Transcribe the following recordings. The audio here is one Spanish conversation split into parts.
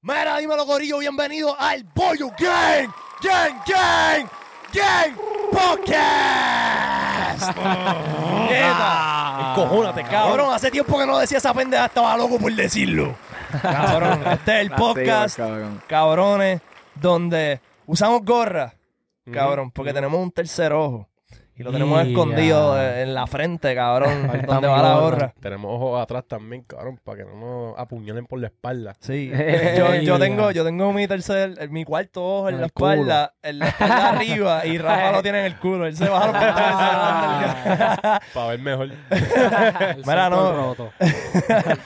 Mira, dímelo, Gorillo, bienvenido al Bollo Gang, Gang, Gang, Gang Podcast. Neta. Encojónate, Cabrón, hace tiempo que no decía esa pendeja, estaba loco por decirlo. Cabrón, este es el podcast, cabrón. cabrones, donde usamos gorra, cabrón, porque tenemos un tercer ojo. Y lo tenemos escondido en la frente, cabrón, Ahí donde va la gorra. Tenemos ojos atrás también, cabrón, para que no nos apuñalen por la espalda. Sí, yo, tengo, yo tengo mi tercer, mi cuarto ojo en, En la culo. espalda, en la espalda arriba, y Rafa lo tiene en el culo. Él se baja los pantalones. Para ver mejor. Mira, no.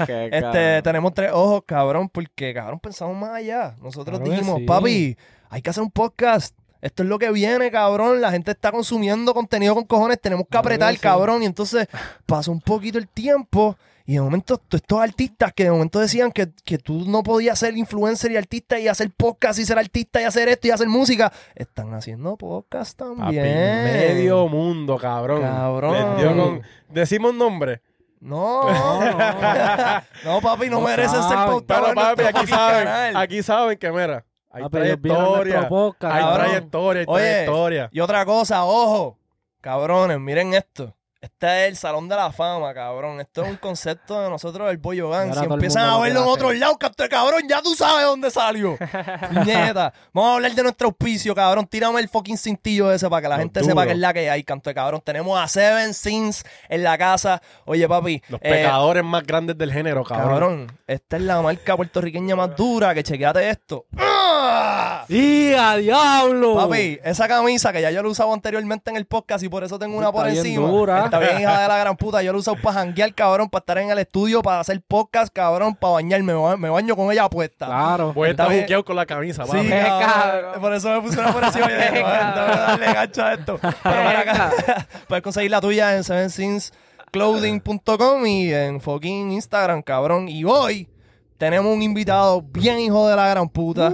Este, tenemos tres ojos, cabrón, porque, cabrón, pensamos más allá. Nosotros Claro dijimos, sí. papi, hay que hacer un podcast. Esto es lo que viene, cabrón. La gente está consumiendo contenido con cojones. Tenemos que apretar, cabrón. Y entonces pasó un poquito el tiempo. Y de momento, estos artistas que de momento decían que, que tú no podías ser influencer y artista y hacer podcast y ser artista y hacer esto y hacer música, están haciendo podcast Papi, también. medio mundo, cabrón. Cabrón. Dio con- Decimos nombre. No, no, papi, no, No merecen ser saben. pautados Pero en papi, aquí saben. Aquí saben que, mira, hay Ah, trayectoria. podcast, Hay trayectoria, hay Oye, trayectoria. Y otra cosa, ojo, cabrones, miren esto. Este es el Salón de la Fama, cabrón. Esto es un concepto de nosotros del Bollo Gang. Si empiezan a lo verlo en otros lados, canto de cabrón, ya tú sabes dónde salió. Puñeta. Vamos a hablar de nuestro auspicio, cabrón. Tírame el fucking cintillo ese para que la gente duro. sepa que es la que hay, canto de cabrón. Tenemos a Seven Sins en la casa. Oye, papi. Los eh, pecadores más grandes del género, cabrón. Cabrón, esta es la marca puertorriqueña más dura, que chequeate esto. ¡Ah! ¡Y a diablo! Papi, esa camisa que ya yo la he usado anteriormente en el podcast y por eso tengo una Está por bien encima. dura. Está bien, hija de la gran puta. Yo la he usado para janguear, cabrón, para estar en el estudio, para hacer podcast, cabrón, para bañarme. Me ba- Me baño con ella puesta. Claro. Pues Está está bien. buqueado con la camisa, papi. Sí, Qué cabrón. cabrón. Por eso me puse una por encima y dije, "No, déjame darle gancho a esto. Pero para acá, puedes conseguir la tuya en sevensinsclothing.com y en fucking Instagram, cabrón. Y hoy tenemos un invitado bien hijo de la gran puta.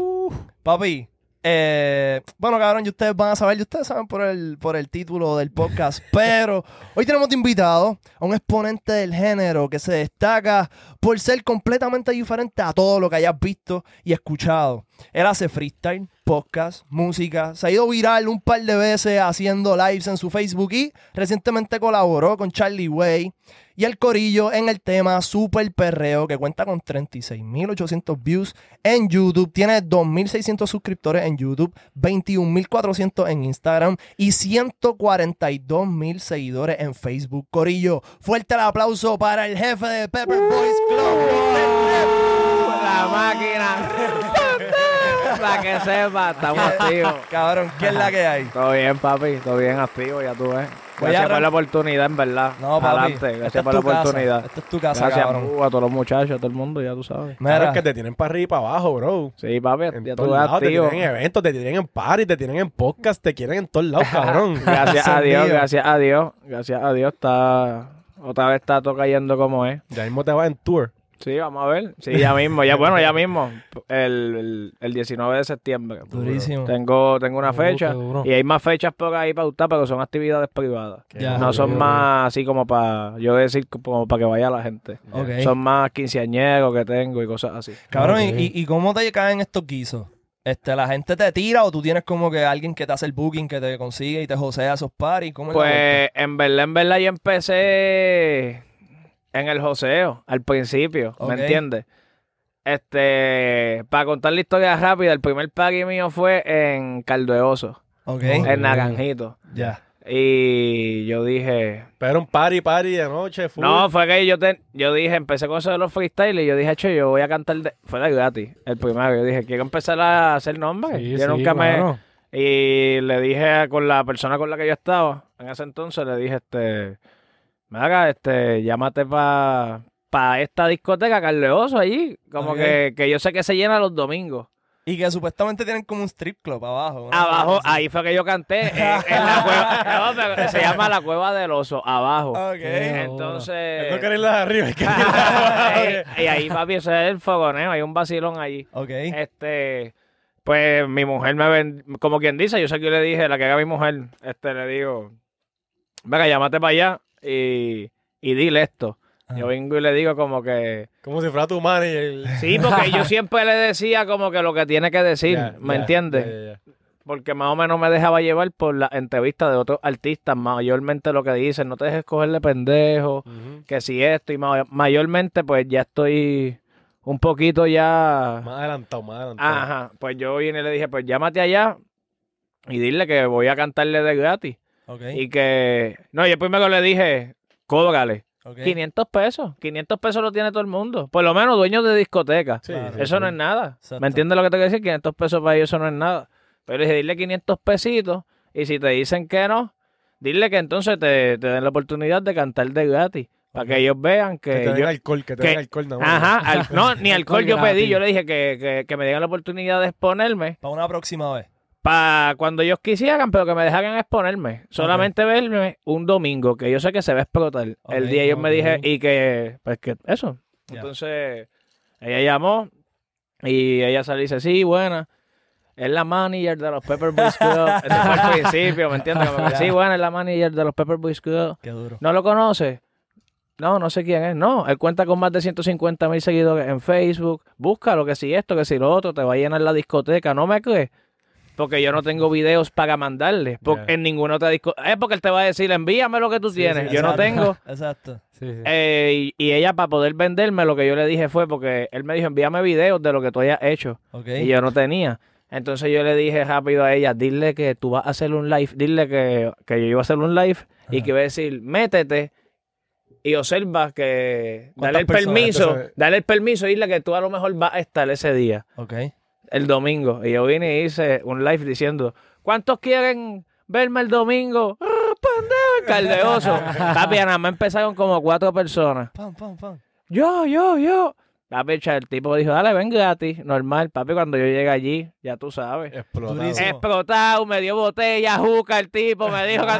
Papi, eh, bueno, cabrón, y ustedes van a saber, y ustedes saben por el, por el título del podcast, pero hoy tenemos de invitado a un exponente del género que se destaca por ser completamente diferente a todo lo que hayas visto y escuchado. Él hace freestyle, podcast, música, se ha ido viral un par de veces haciendo lives en su Facebook y recientemente colaboró con Charlie Way y el Corillo en el tema Super Perreo que cuenta con 36.800 views en YouTube, tiene 2.600 suscriptores en YouTube, 21.400 en Instagram y 142.000 seguidores en Facebook. Corillo, fuerte el aplauso para el jefe de Pepper Boys Club. La máquina. Para que sepa, estamos activos. Cabrón, ¿qué es la que hay? Todo bien, papi. Todo bien activo, ya tú ves. Voy a Gracias por la oportunidad, en verdad. No, papi. Adelante. esta Gracias es por la tu casa, oportunidad. Esta es tu casa, Gracias cabrón. uh, a todos los muchachos, a todo el mundo, ya tú sabes. Mira, Sabes que te tienen para arriba y para abajo, bro. Sí, papi, En ya tú todos ves lados, te activo. tienen en eventos, te tienen en party, te tienen en podcast, te quieren en todos lados, cabrón. Gracias a Dios, Encendido. gracias a Dios. Gracias a Dios está... Otra vez está todo cayendo como es. ya mismo te vas en tour. Sí, vamos a ver. Sí, ya mismo. Ya, bueno, ya mismo. El, el, el 19 de septiembre. durísimo. Tengo, tengo una fecha. duro. Y hay más fechas por ahí para usted, pero son actividades privadas. Ya. No son más así como para yo decir como para que vaya la gente. Ok. Son más quinceañeros que tengo y cosas así. Cabrón, ¿y- Ok. ¿y, y cómo te caen estos guisos? Este, ¿La gente te tira o tú tienes como que alguien que te hace el booking, que te consigue y te josea esos paris? ¿Cómo? Pues en verdad, en verdad yo empecé en el joseo al principio. ¿me entiendes? Este, para contar la historia rápida, el primer party mío fue en Caldo de Oso, Ok, en Naranjito. ya. Y yo dije, Pero un party, party de noche, full. no, fue que yo te, yo dije, empecé con eso de los freestyle y yo dije, che, yo voy a cantar, de, fue de gratis, el primero. Yo dije, quiero empezar a hacer nombres. Sí, yo sí, nunca me, y le dije con la persona con la que yo estaba, en ese entonces, le dije, este, haga, este, llámate para pa esta discoteca, Carleoso, allí. Como que, que yo sé que se llena los domingos. Y que supuestamente tienen como un strip club abajo. ¿no? Abajo, ahí fue que yo canté, en, en la cueva, no, pero se llama la Cueva del Oso, abajo. Ok. Qué Entonces... No querés la de arriba. es que- y, y ahí, papi, ese es el fogoneo, hay un vacilón allí. Ok. Este, pues mi mujer me ven, como quien dice, yo sé que yo le dije, la que haga mi mujer, este, le digo, venga, llámate para allá y, y dile esto. Yo vengo y le digo como que... Como si fuera tu manager. Sí, porque yo siempre le decía como que lo que tiene que decir, ¿me ya, entiendes? Porque más o menos me dejaba llevar por la entrevista de otros artistas, mayormente lo que dicen, no te dejes cogerle pendejo, que si esto, y ma- mayormente pues ya estoy un poquito ya... Más adelantado, más adelantado. Ajá, pues yo vine y le dije, pues llámate allá y dile que voy a cantarle de gratis. Y que... No, y después me le dije, cóbrale. ok. 500 pesos. 500 pesos lo tiene todo el mundo. Por lo menos dueños de discoteca. Sí, Claro. Eso sí. no es nada. Exacto. ¿Me entiendes lo que te quiero decir? 500 pesos para ellos eso no es nada. Pero le dije, dile 500 pesitos y si te dicen que no, dile que entonces te, te den la oportunidad de cantar de gratis. Para que ellos vean Que te que den yo... alcohol, que te den alcohol más. Ajá, al- no, ni alcohol yo pedí. Yo le dije que, que, que me dieran la oportunidad de exponerme Para una próxima vez. Para cuando ellos quisieran, pero que me dejaran exponerme. Solamente verme un domingo, que yo sé que se va a explotar. El día ellos me dije, y que, pues que eso. Entonces, ella llamó y ella salió y dice, sí, buena. Es la manager de los Pepper Boys Club. Ese fue al principio, ¿me entiendes? Como que, sí, buena, es la manager de los Pepper Boys Club. Qué duro. ¿No lo conoce? No, no sé quién es. No, él cuenta con más de 150 mil seguidores en Facebook. Búscalo, que si esto, que si lo otro, te va a llenar la discoteca. ¿No me crees? Porque yo no tengo videos para mandarle. Porque en ninguna otra discoteca. Es porque él te va a decir, envíame lo que tú Sí, tienes. sí, yo no tengo. Exacto. Sí, sí. Eh, y, y ella, para poder venderme, lo que yo le dije fue porque él me dijo, envíame videos de lo que tú hayas hecho. Ok. Y yo no tenía. Entonces yo le dije rápido a ella, dile que tú vas a hacer un live, dile que, que yo iba a hacer un live y que iba a decir, métete y observa que dale el permiso, dale el permiso y dile que tú a lo mejor vas a estar ese día, Ok. El domingo. Y yo vine y hice un live diciendo, ¿cuántos quieren verme el domingo? ¡Ah, pendejo, el caldeoso. Papi, nada más empezaron como cuatro personas. Pam, pam, pam. Yo, yo, yo. Papi, el tipo dijo, dale, ven gratis. Normal, papi, cuando yo llegué allí, ya tú sabes. Explotado. Explotado, me dio botella, juca el tipo, me dijo que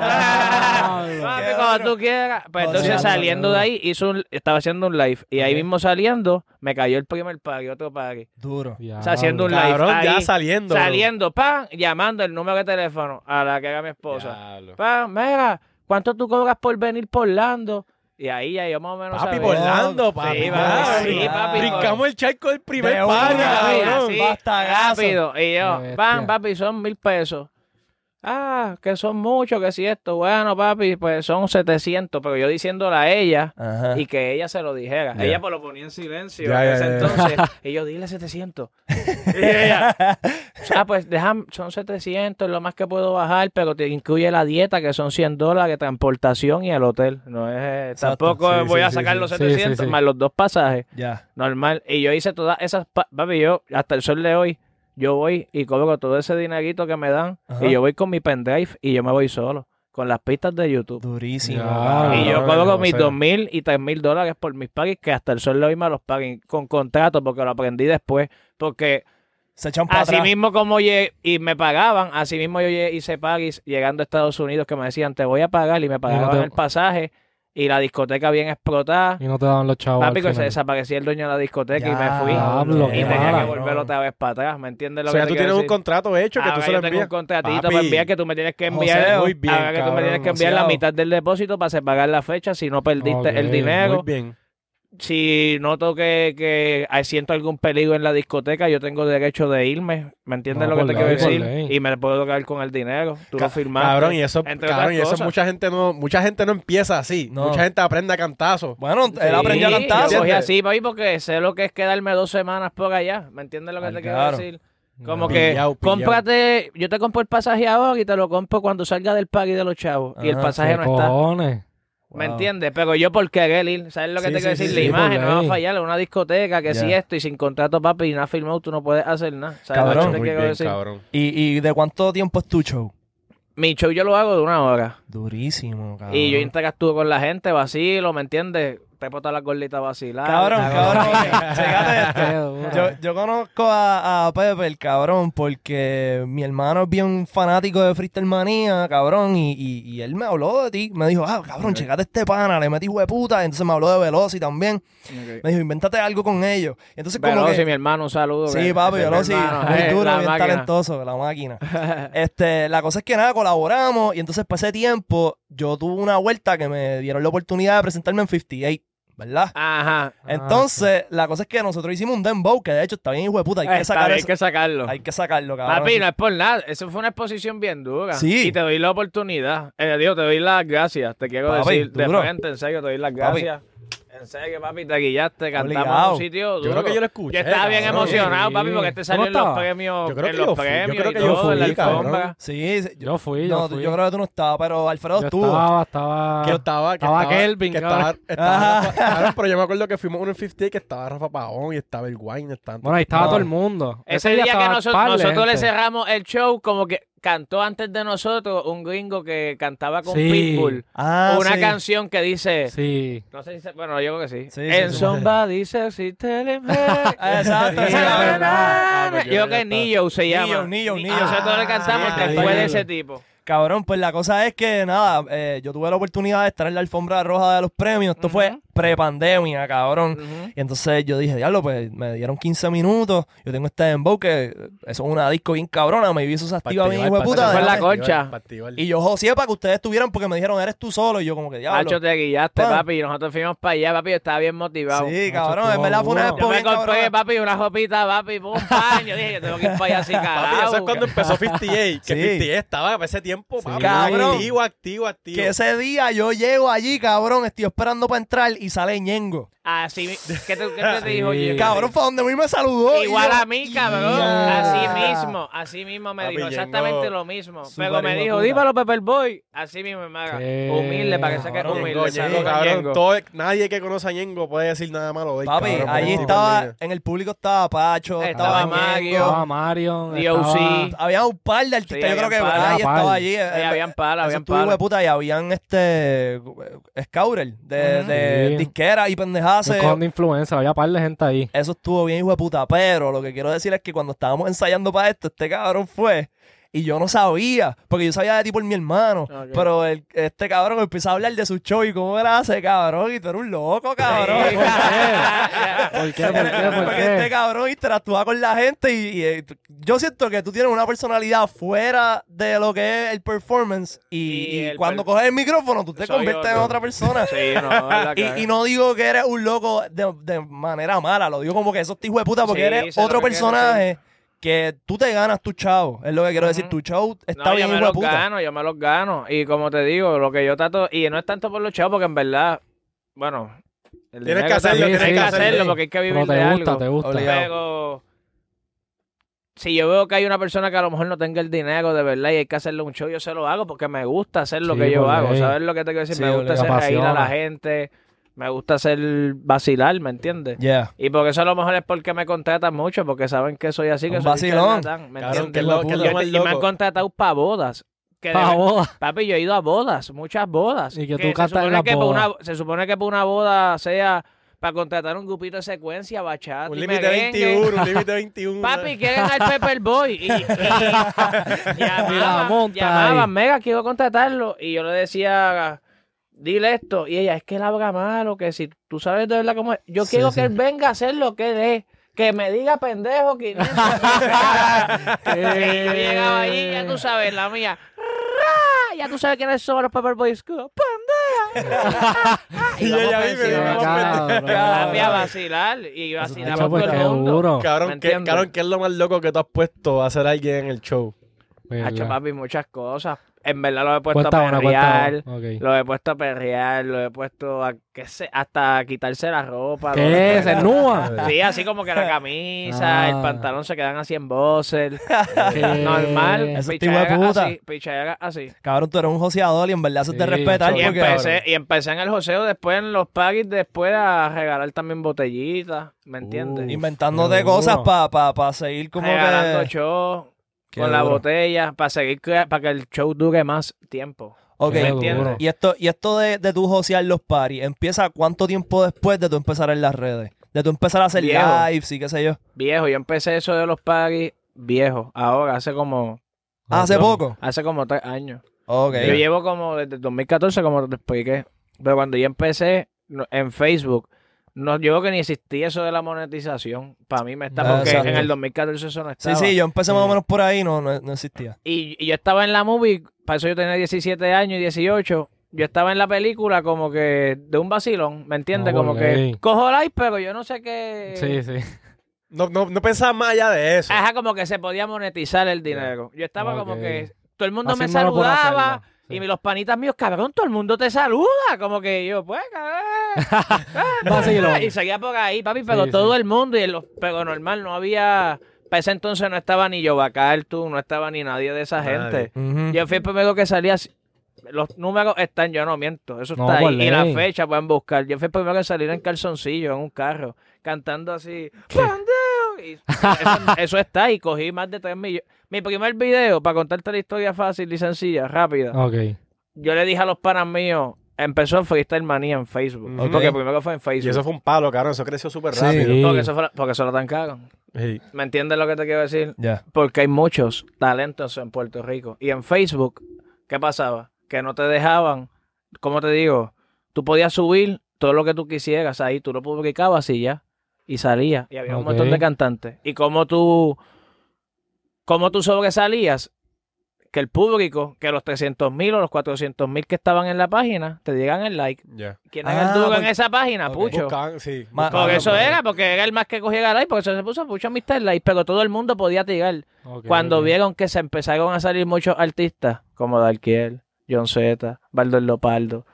papi, cuando tú quieras. Pues entonces saliendo de ahí, hizo un- estaba haciendo un live. Y ahí mismo saliendo, me cayó el primer party, otro party. Duro. O sea, haciendo un live. Cabrón, ya ahí, saliendo. bro. Saliendo, pan, llamando el número de teléfono a la que era mi esposa. Pan, mira, ¿cuánto tú cobras por venir por Orlando? Y ahí ya yo más o menos Papi, sabía. Orlando, papi. Sí, papi, sí, brin- papi, Brincamos el charco del primer De una, cabrón. así, rápido. Y yo, Bestia. pan, papi, son mil pesos. Ah, que son muchos, que si esto. Bueno, papi, pues son 700. Pero yo diciéndole a ella Ajá. y que ella se lo dijera. Ella pues lo ponía en silencio en ese entonces. Y yo, dile 700. y ella, ah, pues déjame, son 700, es lo más que puedo bajar, pero te incluye la dieta, que son 100 dólares, transportación y el hotel. No es, eh, Exacto. tampoco Sí, voy sí, a sacar sí. los Sí, sí, 700 sí. más los dos pasajes. Ya. Normal. Y yo hice todas esas, pa- papi, yo hasta el sol de hoy, yo voy y cobro todo ese dinerito que me dan Ajá. y yo voy con mi pendrive y yo me voy solo, con las pistas de YouTube. Durísimo. Ya. y yo cobro no mis dos mil y tres mil dólares por mis pagos que hasta el sol de hoy me los paguen con contrato porque lo aprendí después. Porque Se echan para así atrás. mismo como llegué y me pagaban, así mismo yo llegué- hice pagos llegando a Estados Unidos que me decían te voy a pagar y me pagaban te- el pasaje y la discoteca bien explotada. Y no te daban los chavos. Papi, que se desaparecía el dueño de la discoteca y me fui. Y tenía mala. que volver otra vez para atrás, ¿me entiendes lo O sea, que tú tienes un contrato hecho que tú Ahora se lo tengo un envías. contratito Papi. para enviar que tú me tienes que enviar, Muy bien, ahora que tú me cabrón, tienes que enviar la mitad del depósito para pagar la fecha si no perdiste el dinero. Muy bien. Si noto que, que siento algún peligro en la discoteca, yo tengo derecho de irme, ¿me entiendes No, lo que te quiero decir? ley. Y me puedo quedar con el dinero, tú lo Ca- firmaste. Cabrón, y eso, entre cabrón, y eso mucha gente no, mucha gente no empieza así. No. Mucha gente aprende a cantazo. Bueno, él aprendió a Sí, cantar. Yo cogí así, papi, porque sé lo que es quedarme dos semanas por allá. ¿Me entiendes lo que Al te quiero claro. decir? Como No. que Pillao, pillao. cómprate, yo te compro el pasaje ahora y te lo compro cuando salga del party de los chavos. y el pasaje ¿Qué no está. cojones? ¿Me entiendes? Pero yo por querer ir, ¿sabes lo que Sí, te quiero sí, decir? sí, la sí, imagen no va a fallar, es una discoteca que si esto y sin contrato, papi, y no has firmado, tú no puedes hacer nada. ¿Sabes Cabrón. lo que te Muy quiero bien, decir? cabrón. ¿Y, ¿Y de cuánto tiempo es tu show? Mi show yo lo hago de una hora. Durísimo, cabrón. Y yo interactúo con la gente, vacilo, ¿me entiendes? Te puedo las gorditas vacilar. Cabrón, cabrón. Chécate esto. Yo, yo conozco a, a Pepe, el cabrón, porque mi hermano es bien fanático de Freestyle Manía, cabrón, y, y, y él me habló de ti. Me dijo, ah, cabrón, checate este pana, le metí hueputa. Entonces me habló de Veloci también. Me dijo, invéntate algo con ellos. Entonces, como que... mi hermano, un saludo. Sí, papi, Veloci, muy eh, duro, la bien máquina. talentoso, la máquina. Este, la cosa es que nada, colaboramos y entonces pasé tiempo, yo tuve una vuelta que me dieron la oportunidad de presentarme en 58. ¿Verdad? Ajá. Entonces, la cosa es que nosotros hicimos un dembow, que de hecho está bien hijo de puta, hay que Está sacar eso. hay que sacarlo. Hay que sacarlo, cabrón. Papi, no es por nada. Eso fue una exposición bien dura. Sí. Y te doy la oportunidad. Eh, digo, te doy las gracias. Te quiero Papi, decir de frente, en serio, te doy las Papi. En serio, papi, te guillaste, cantamos en un sitio Yo creo que yo lo escuché, Yo estaba bien cabrón. emocionado, Sí. papi, porque este salió ¿Cómo en los estaba? premios, Yo creo en que los yo fui, yo premios creo y que yo todo, en la fui, alfombra. Sí, sí, Yo fui, yo no, fui. yo creo que tú no estabas, pero Alfredo Yo estuvo. estaba, estaba... Que estaba, que estaba estaba, Kelvin, que estaba. Rafa- pero yo me acuerdo que fuimos a un 50 que estaba Rafa Pagón y estaba el Wine. Estaban Bueno, ahí estaba No. todo el mundo. Ese día que estaba nosotros, nosotros le cerramos el show, como que cantó antes de nosotros un gringo que cantaba con Sí. Pitbull. Ah, una sí. canción que dice... Sí. No sé si se- bueno, yo creo que sí. Sí. somebody sexy telling me. Ah, Exacto. Ah, pues Yo creo que Nillo se llama. Nillo, Nillo, nosotros le cantamos sí, después de ese tipo. Cabrón, pues la cosa es que nada, eh, yo tuve la oportunidad de estar en la alfombra roja de los premios. Esto fue Ujú. Prepandemia, cabrón. Y entonces yo dije, diablo, pues me dieron 15 minutos. Yo tengo este dembow que eso es una disco bien cabrona. Me vi eso se activa bien, hijo de puta. Fue en la déjame- concha. Y yo joseé para que ustedes estuvieran porque me dijeron, eres tú solo. Y yo como que diablo. Hacho, te guillaste, Pan. papi. Y nosotros fuimos para allá, papi. Yo estaba bien motivado. Sí, Macho, cabrón, en estuvo verdad fue una expo Yo me compré, papi, una ropita, papi, pum, pan. Yo dije, yo tengo que ir para allá así, Papi, carajo. eso es cuando empezó 58. Que Sí. 58 estaba para ese tiempo, papi. Cabrón. Activo, activo, activo. Que ese día yo llego allí, cabrón, estoy esperando para entrar y sale Ñengo. Así, ¿qué te, qué te dijo, Sí. Jimmy? Cabrón, fue donde a mí me saludó. Igual a mí, cabrón. Así mismo, así mismo me Papi, dijo Ñengo, exactamente lo mismo. Pero me dijo, puta. dímelo, Pepper Boy. Así mismo me haga. Qué Humilde, para que se quede humilde. Cabrón. Ñengo. todo- nadie que conoce a Ñengo puede decir nada malo de él, Papi, cabrón, allí estaba, en el público estaba Pacho, Estaba estaba, Mario. Estaba Marion. DOC. estaba- Había un par de artistas, Sí, yo creo que par. Par. estaba allí. Sí, eh, habían eso habían puta y habían este Scouter de, Ujú. de Sí. disquera y pendejadas. Con de influenza, había par de gente ahí. Eso estuvo bien hijo de puta, pero lo que quiero decir es que cuando estábamos ensayando para esto, este cabrón fue y yo no sabía, porque yo sabía de ti por mi hermano, Ok. pero el- este cabrón empezó a hablar de su show y cómo era ese cabrón y tú eres un loco, cabrón. Sí. ¿Por qué? ¿Por qué? ¿Por Porque este cabrón interactúa con la gente y, y, eh, yo siento que tú tienes una personalidad fuera de lo que es el performance y, Y y el cuando per- coges el micrófono tú te Soy conviertes en otra persona. Sí, no, es la que- Y, y no digo que eres un loco de, de manera mala, lo digo como que sos hijo de puta porque Sí, eres otro personaje que tú te ganas tu chavo. Es lo que quiero decir. Ujú. Tu show está No, bien yo me los puta. gano, yo me los gano. Y como te digo, lo que yo trato, y no es tanto por los chavos, porque en verdad, bueno, el Tienes que hacerlo, también tienes que hacerlo hacerlo. porque hay que vivir Pero te de gusta, algo. te gusta. Pero si yo veo que hay una persona que a lo mejor no tenga el dinero de verdad y hay que hacerle un show, yo se lo hago porque me gusta hacer lo Sí, que yo hago. ¿Sabes lo que te quiero decir? Sí, me gusta hacer reír a la gente, me gusta hacer vacilar, ¿me entiendes? Yeah. Y porque eso a lo mejor es porque me contratan mucho, porque saben que soy así, que Un soy vacilón. charlatán, ¿me entiendes? que es lo- que lo más y me han loco. contratado para bodas. Que Pa' boda. Papi, yo he ido a bodas, muchas bodas. Y que tú cantas en supone las que pa' bodas. una- se supone que para una boda sea para contratar un grupito de secuencia, bachata, Un y límite merengue. 21, un límite 21. Papi, quieren al Pepper Boy. Y, y- y llamaban, Y la monta llamaban, mega, quiero contratarlo. Y yo le decía, dile esto. Y ella, es que él habla malo, que si tú sabes de verdad cómo es. Yo Sí, quiero sí. que él venga a hacer lo que él es. Que me diga pendejo 500. y yo llegaba ahí, ya tú sabes, la mía. Ya tú sabes quiénes son los Pepper Boys. ¡Pendeja! Y ella vive. Papi, a vacilar. Y vacilamos Chacho, pues, todo el mundo. duro. ¿Me Cabrón, ¿qué, entiendes? cabrón, ¿qué es lo más loco que tú has puesto a hacer alguien en el show? Hacho, papi, muchas cosas. En verdad lo he puesto Cuenta a perrear. una. Lo he puesto a perrear, lo he puesto a, qué sé, hasta a quitarse la ropa. ¿Qué? ¿Se nua? Sí, así como que la camisa, Ah. el pantalón se quedan así en boxer. ¿Qué? Normal, Eso es pichadera tipo de puta. así, pichadera así. Cabrón, tú eres un joseador y en verdad eso Sí, respetar. Y empecé, y empecé en el joseo, después en los pagis, después a regalar también botellitas, ¿me entiendes? Uh, inventándote cosas para pa, pa seguir como Regalando que... shows Qué con la botella, para seguir, para que el show dure más tiempo. Ok, duro. Y esto, y esto de, de tu josear los paris, ¿empieza cuánto tiempo después de tú empezar en las redes? De tú empezar a hacer Viejo. lives y qué sé yo. Viejo, yo empecé eso de los pagis viejo, ahora, hace como, Ah, ¿Hace poco? hace como tres años. Ok. Yo llevo como desde el 2014, como te expliqué. Pero cuando yo empecé en Facebook, no, yo creo que ni existía eso de la monetización. Para mí me está, Ah, porque exacto. en el 2014 eso no Sí, estaba. sí, yo empecé más o Sí. menos por ahí, no, no, no existía. Y, y yo estaba en la movie, para eso yo tenía 17 años y 18, yo estaba en la película como que de un vacilón, ¿me entiendes? No, como que cojo like, pero yo no sé qué... Sí, sí. No, no, no pensaba más allá de eso. Ajá, como que se podía monetizar el dinero. Yo estaba como que todo el mundo me saludaba sí. y los panitas míos, cabrón, todo el mundo te saluda. Como que yo, pues, cabrón. Vacilón. y seguía por ahí, papi, pero Sí, todo sí. el mundo y los, pero normal, no había, para ese entonces no estaba ni Yoba Cartoon, no estaba ni nadie de esa Nadie. gente. Ujú. Yo fui el primero que salía. Los números están, yo no miento. Eso No, está ahí. Y la fecha pueden buscar. Yo fui el primero que salir en calzoncillo, en un carro, cantando así. ¡Pandeo! Y eso, eso está. Y cogí más de 3 millones. Mi primer video, para contarte la historia fácil y sencilla, rápida. Ok. Yo le dije a los panas míos, empezó Freestyle Manía en Facebook. Ujú. Porque primero fue en Y Facebook. eso fue un palo, cabrón. Eso creció súper Sí. rápido. Sí. porque, eso fue, porque eso lo tancaron. Sí. ¿Me entiendes lo que te quiero decir? Ya. porque hay muchos talentos en Puerto Rico. Y en Facebook, ¿qué pasaba? Que no te dejaban, ¿cómo te digo? Tú podías subir todo lo que tú quisieras ahí, tú lo publicabas y ya, y salía. Y había un montón de cantantes. Y como tú, cómo tú sobresalías, que el público, que los 300 mil o los 400 mil que estaban en la página, te llegan el like. Ya. ¿Quién es Ah, el duro en porque- esa página? Ok. Pucho. Sí. Ma- Porque Ah, eso pues. era, porque era el más que cogía like, porque eso se puso mucho Mr. Like, pero todo el mundo podía tirar. Cuando vieron que se empezaron a salir muchos artistas, como Darkiel, John Z, Baldo el Lopaldo,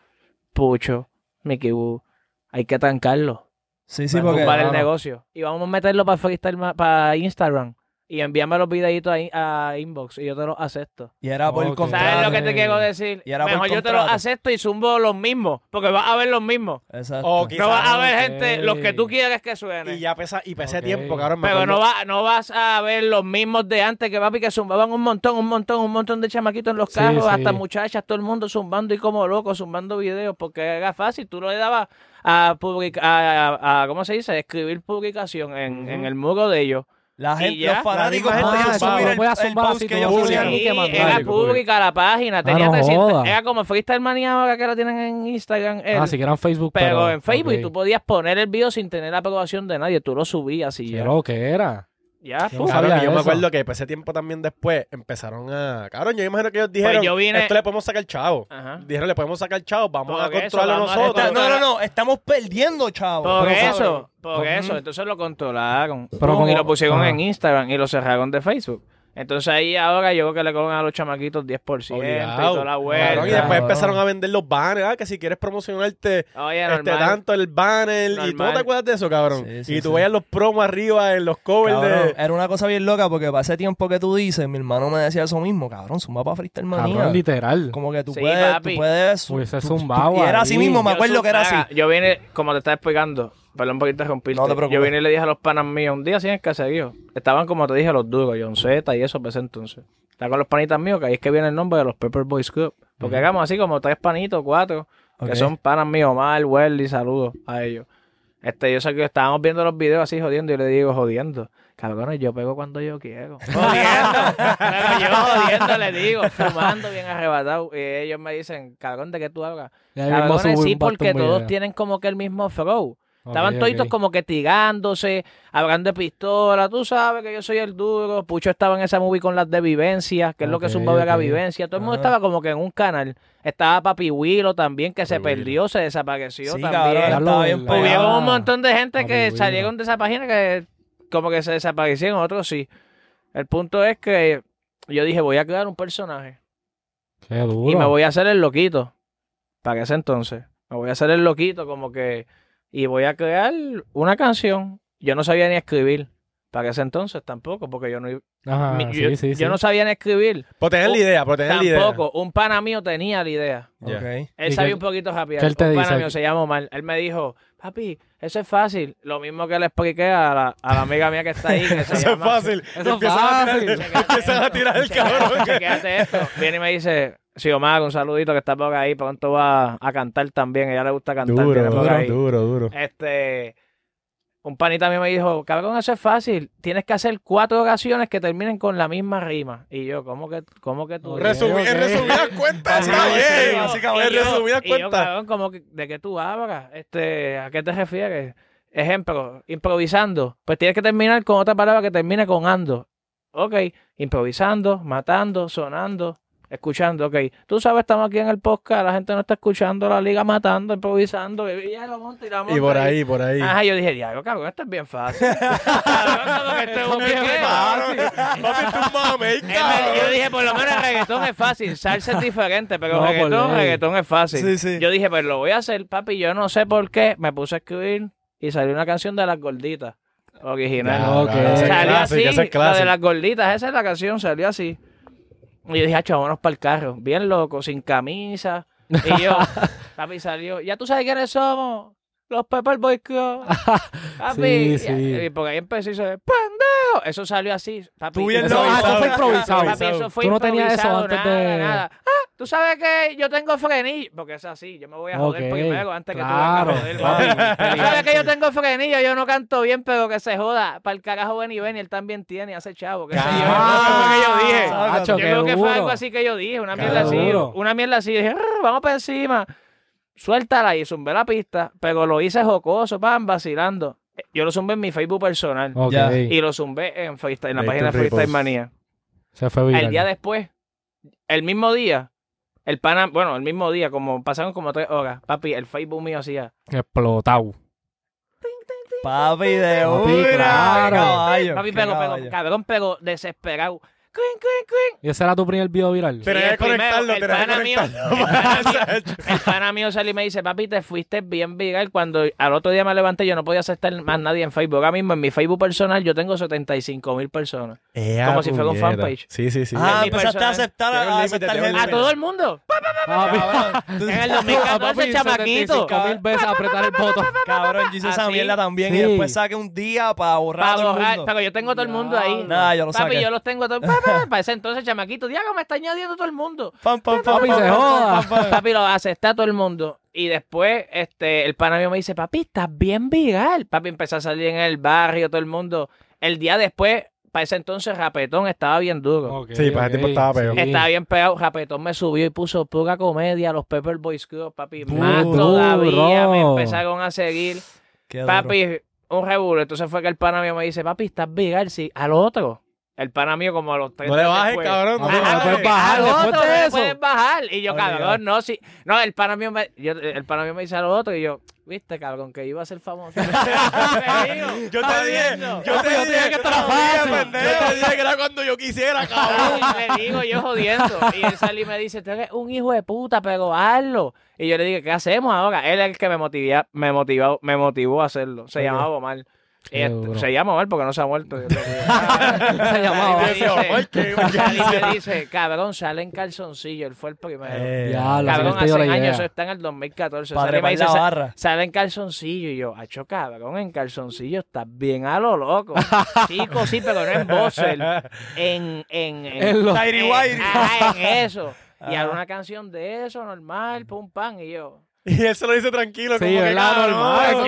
Pucho, Mickey Wu, hay que trancarlo Sí, sí, para porque. tumbar el negocio. Y vamos a meterlo para freestyle, para Instagram. Y envíame los videitos ahí a inbox y yo te los acepto. Y era por Ok. contrato. ¿Sabes lo que te quiero decir? Y era por Mejor yo te los acepto y zumbo los mismos, porque vas a ver los mismos. Exacto. Ok. No vas a ver gente, los que tú quieres que suenen. Y ya pesa, y pese Ok. tiempo, cabrón. me Pero acuerdo- no, va, no vas a ver los mismos de antes que papi que zumbaban un montón, un montón, un montón de chamaquitos en los carros, sí. hasta muchachas, todo el mundo zumbando y como loco, zumbando videos, porque era fácil, tú le dabas a, public- a, a- a- ¿cómo se dice? Escribir publicación en, en el muro de ellos. La gente, los fanáticos podían gente subir el, Voy a el zumbar post así que ellos subías. Sí, era pública la página, tenía no 300, joda. era como Freestyle Manía que la tienen en Instagram, el- Ah, si que era en Facebook. pero, en Facebook ok. y tú podías poner el video sin tener la aprobación de nadie, tú lo subías y ya. lo que era. Ya, Cabrón, sabía y yo me eso. acuerdo que pues, ese tiempo también después empezaron a. Cabrón, yo imagino que ellos dijeron: Pues yo vine- Esto le podemos sacar chavo. Ajá. Dijeron: Le podemos sacar chavo, vamos a Por eso, controlarlo a nosotros. Está- no, no, no. Estamos perdiendo, chavo. Por Pero, eso, por eso. Entonces lo controlaron. Pero y lo pusieron en Instagram y lo cerraron de Facebook. Entonces ahí ahora yo creo que le cobran a los chamaquitos 10% y Obligado. toda la vuelta. Y después empezaron a vender los banners. Ah, que si quieres promocionarte Oye, este tanto el banner. ¿Y tú no te acuerdas de eso, cabrón? Sí, sí, y tú sí. veías los promos arriba en los covers Cabrón, de. Era una cosa bien loca porque para ese tiempo que tú dices, mi hermano me decía eso mismo, cabrón, zumba para freestyle manía. Cabrón, literal. Como que tú Sí, puedes, papi. tú puedes. Hubiese tú- zumbado tú- Y era así mismo, me Yo acuerdo que era así. Yo vine, como te estaba explicando, perdón por interrumpirte. No te preocupes. Yo vine y le dije a los panas míos, un día así en el caserío. Estaban, como te dije, los duros, John Z y eso, pues entonces. Estaba con los panitas míos, que ahí es que viene el nombre de los Pepper Boys Club. Porque hagamos así como tres panitos, cuatro, que son panas míos, Omar, Welly, saludos a ellos. Este, yo sé que estábamos viendo los videos así jodiendo y le digo, jodiendo. Cabrones, yo pego cuando yo quiero. Jodiendo. Pero yo jodiendo le digo, fumando bien arrebatado. Y ellos me dicen, cabrón, ¿de qué tú hablas? Cabrones, sí, porque todos tienen como que el mismo flow. Estaban toditos como que tirándose, hablando de pistola. Tú sabes que yo soy el duro. Pucho estaba en esa movie con las de vivencia, que es lo que zumba era ok. vivencia. Todo el mundo Ajá. estaba como que en un canal. Estaba Papi Willow también, que se Willow. perdió, se desapareció Sí, también. cabrón, la- Hubieron un montón de gente Papi que Willow. salieron de esa página que como que se desaparecieron, otros sí. El punto es que yo dije, voy a crear un personaje Qué duro. y me voy a hacer el loquito. Para ese entonces. Me voy a hacer el loquito como que... Y voy a crear una canción. Yo no sabía ni escribir. Para ese entonces tampoco, porque yo no... Ajá, mi- sí, yo, sí, yo sí. no sabía ni escribir. Por tener la idea, por tener la idea. Tampoco. Un pana mío tenía la idea. Él ¿Y sabía qué- un poquito rápido. un pana dice? mío se llama Omar. Él me dijo, papi, eso es fácil. Lo mismo que le expliqué a la, a la amiga mía que está ahí. Que se Eso es fácil. Eso es a fácil. tirar- Empiezan a tirar el cabrón. Chequéate esto. Viene y me dice, sí, Omar, un saludito que está por ahí. Pronto va a cantar también. A ella le gusta cantar. Duro, duro, ahí. duro, duro. Este, un panita mío me dijo, cabrón, eso es fácil. Tienes que hacer cuatro oraciones que terminen con la misma rima. Y yo, ¿cómo que, cómo que tú? Ok. En resumidas cuentas, está bien. básicamente. En resumidas cuentas. cabrón, como que, ¿de qué tú hablas? Este, ¿A qué te refieres? Ejemplo, improvisando. Pues tienes que terminar con otra palabra que termine con ando. Ok, improvisando, matando, sonando. Escuchando, ok. Tú sabes, estamos aquí en el podcast, la gente no está escuchando, la liga matando, improvisando, y ya lo monta y la Y por ahí, por ahí. Ajá, yo dije, diablo, cabrón, esto es bien fácil. cabrón, como que esto es video. fácil. Papi, tú mames, Es ver- Yo dije, por lo menos el reggaetón es fácil, salsa es diferente, pero No, reggaetón, es fácil. Sí, sí. Yo dije, pues lo voy a hacer, papi, yo no sé por qué, me puse a escribir y salió una canción de las gorditas, original. Es Salió así, la de las gorditas, esa es la canción, salió así. Y yo dije, "Acho, vámonos para el carro, bien loco, sin camisa. Y yo, papi, salió, ya tú sabes quiénes somos, los Pepper Club. Papi, Sí, sí. y porque ahí empecé y dice, pendejo. Eso salió así, papi. Tú bien Eso, ah, eso fue improvisado. Papi, eso fue Tú no tenías eso antes nada, de- nada. Ah, tú sabes que yo tengo frenillo, porque es así, yo me voy a joder Ok, primero antes claro, que tú vengas a joder. papi. Tú sabes que yo tengo frenillo, yo no canto bien, pero que se joda. Para el carajo Benny Benny, él también tiene y hace chavo. Que sé yo. Claro. Eso fue que yo dije. Yo creo que fue algo así que yo dije, una mierda así. duro. Una mierda así. Dije, "Rr, vamos para encima. Suéltala y zumbé la pista, pero lo hice jocoso, pam, vacilando. Yo lo zumbé en mi Facebook personal y lo zumbé en, Freestyle- en la página de Freestyle. Manía. Se fue viral. El día después, el mismo día, el pana, bueno, el mismo día, como pasaron como tres horas, papi, el Facebook mío hacía. Explotado. Papi de Papi, una, claro. caballo. Papi, pero, pero, cabrón, pero desesperado. ¿Y ese era tu primer video viral? Pero Y hay el que conectarlo, el que pana mío- conectarlo. el pana mío- El pana mío y me dice, papi, te fuiste bien viral. Cuando al otro día me levanté, yo no podía aceptar más nadie en Facebook. Ahora mismo en mi Facebook personal yo tengo 75 mil personas. Ea, Como si fuera un fanpage. Sí, sí, sí. Ah, empezaste a aceptar, a aceptar gente. A todo el mundo. Papi, En el 2014, papi, chamaquito. 75 mil veces a apretar el botón. cabrón, yo hice esa mira también Sí. y después saqué un día para borrar Para todo el borrar, mundo. pero yo tengo a todo el mundo ahí. Nada, yo lo Papi, saqué. yo los tengo a todos. Para ese entonces, chamaquito, Diago, me está añadiendo todo el mundo. Pam, pam, pam, Papi, pam, se pam, joda. pam, pam. Papi, lo acepta todo el mundo. Y después, este, el pana mío me dice, papi, estás bien viral. Papi empezó a salir en el barrio, todo el mundo. El día después, para ese entonces, Rapetón estaba bien duro. Sí, para ese tiempo estaba peor. sí. Estaba bien pegado. Rapetón me subió y puso pura comedia, los Pepper Boys Club, papi. Duro. Más todavía me empezaron a seguir. Qué duro. Papi, un revuelo. Entonces fue que el pana mío me dice, papi, estás viral, sí. Al otro. El pana mío como a los tres No le bajes, después. cabrón. No Ajá, le no puedes bajar Al después otro, de no eso. puedes bajar. Y yo, cabrón, no, sí. No, el pana mío me, yo, el pana mío me dice al otro y yo, viste, cabrón, que iba a ser famoso. Yo te dije, yo te dije que era fácil. Yo te dije que era cuando yo quisiera, cabrón. Y le digo yo jodiendo. Y él sale y me dice, tú eres un hijo de puta, pero hazlo. Y yo le dije, ¿qué hacemos ahora? Él es el que me motivó, me motivó, me motivó a hacerlo. Se llamaba Omar. Este- duro. se llama Omar porque no se ha muerto. Se dice- Omar, y me dice, cabrón, sale en calzoncillo. Él fue el primero. Eh, Ya, Cabrón, hace años, eso está en el 2014. Para Sale me dice, la "Sa- barra. sale en calzoncillo. Y yo, hacho cabrón, en calzoncillo estás bien a lo loco. Chico, sí, pero no en Bosel. En, en, en, En los- Tairi en- eso. Y hago una canción de eso, normal, pum, pam. Y yo, Y él se lo dice tranquilo, Sí, como que ¿verdad? cabrón,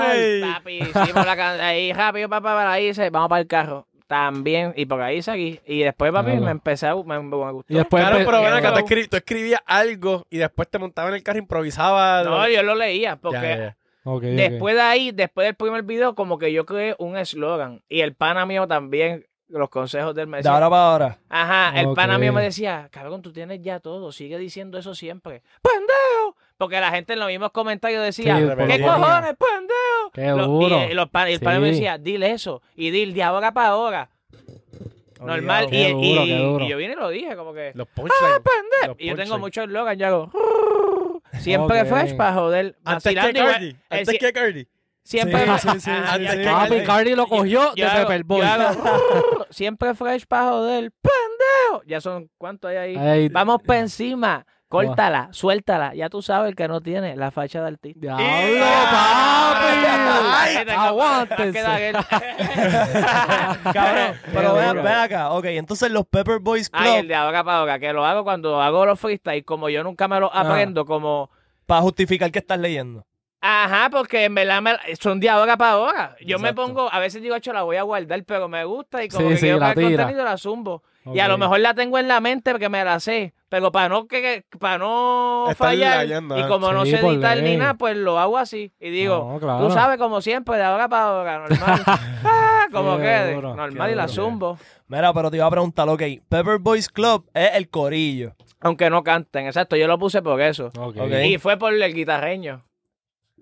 tranquilo, papi, hicimos la canción ahí rápido, papá, para ahí, dice, vamos para el carro. También, y por ahí seguí. Y después, papi, Claro. me empecé a, me, me gustó. Y después Claro, pero ven acá, tú, escribías algo y después te montabas en el carro, improvisabas. No, yo lo leía, porque Ya, ya, ya. Ok, ok. Después de ahí, después del primer video, como que yo creé un eslogan. Y el pana mío también, los consejos del me De ahora para ahora. Ajá, el pana mío me decía, cabrón, tú tienes ya todo, sigue diciendo eso siempre. ¡Pendejo! Porque la gente en los mismos comentarios decía, Sí, ¿qué cojones, pendejo? Qué duro. Y, y los el pana me decía, dile eso. Y dile de ahora para ahora. Normal. Y, duro, yo vine y lo dije, como que, Los punchlines. pendejo. Los Y yo tengo muchos eslogans, yo hago, siempre Ok. fresh para joder. Antes que. Cardi. Él Antes que Cardi. Siempre, Sí, sí, sí, Papi, Cardi lo cogió yo de hago- Pepper Boy. yo hago, siempre fresh para joder. ¡Pendejo! Ya son, ¿cuántos hay ahí? Ay, Vamos para encima. Córtala, suéltala. Ya tú sabes el que no tiene la facha de artista. Diablo, Ay, papi. tengo- Aguántense. Cabrón, pero ven, ven acá. Ok, entonces los Pepper Boys Ay, el Club, de ahora para ahora, que lo hago cuando hago los freestyle, como yo nunca me los Ajá. aprendo, como... para justificar que estás leyendo. Ajá, porque en verdad me- son de ahora para ahora. Yo me pongo, a veces digo, hecho, la voy a guardar, pero me gusta y como Sí, que sí, quiero para el contenido la zumbo. Y a lo mejor la tengo en la mente porque me la sé, pero para no que para no fallar y ah. como no sé editar ni ley. nada, pues lo hago así y digo, No, claro. tú sabes como siempre de ahora para ahora, normal. ah, como Qué quede. duro, Normal y la duro. zumbo. Mira, pero te iba a preguntar, ok, Pepper Boys Club es el corillo. Aunque no canten, exacto. Yo lo puse por eso. Y fue por el guitarreño.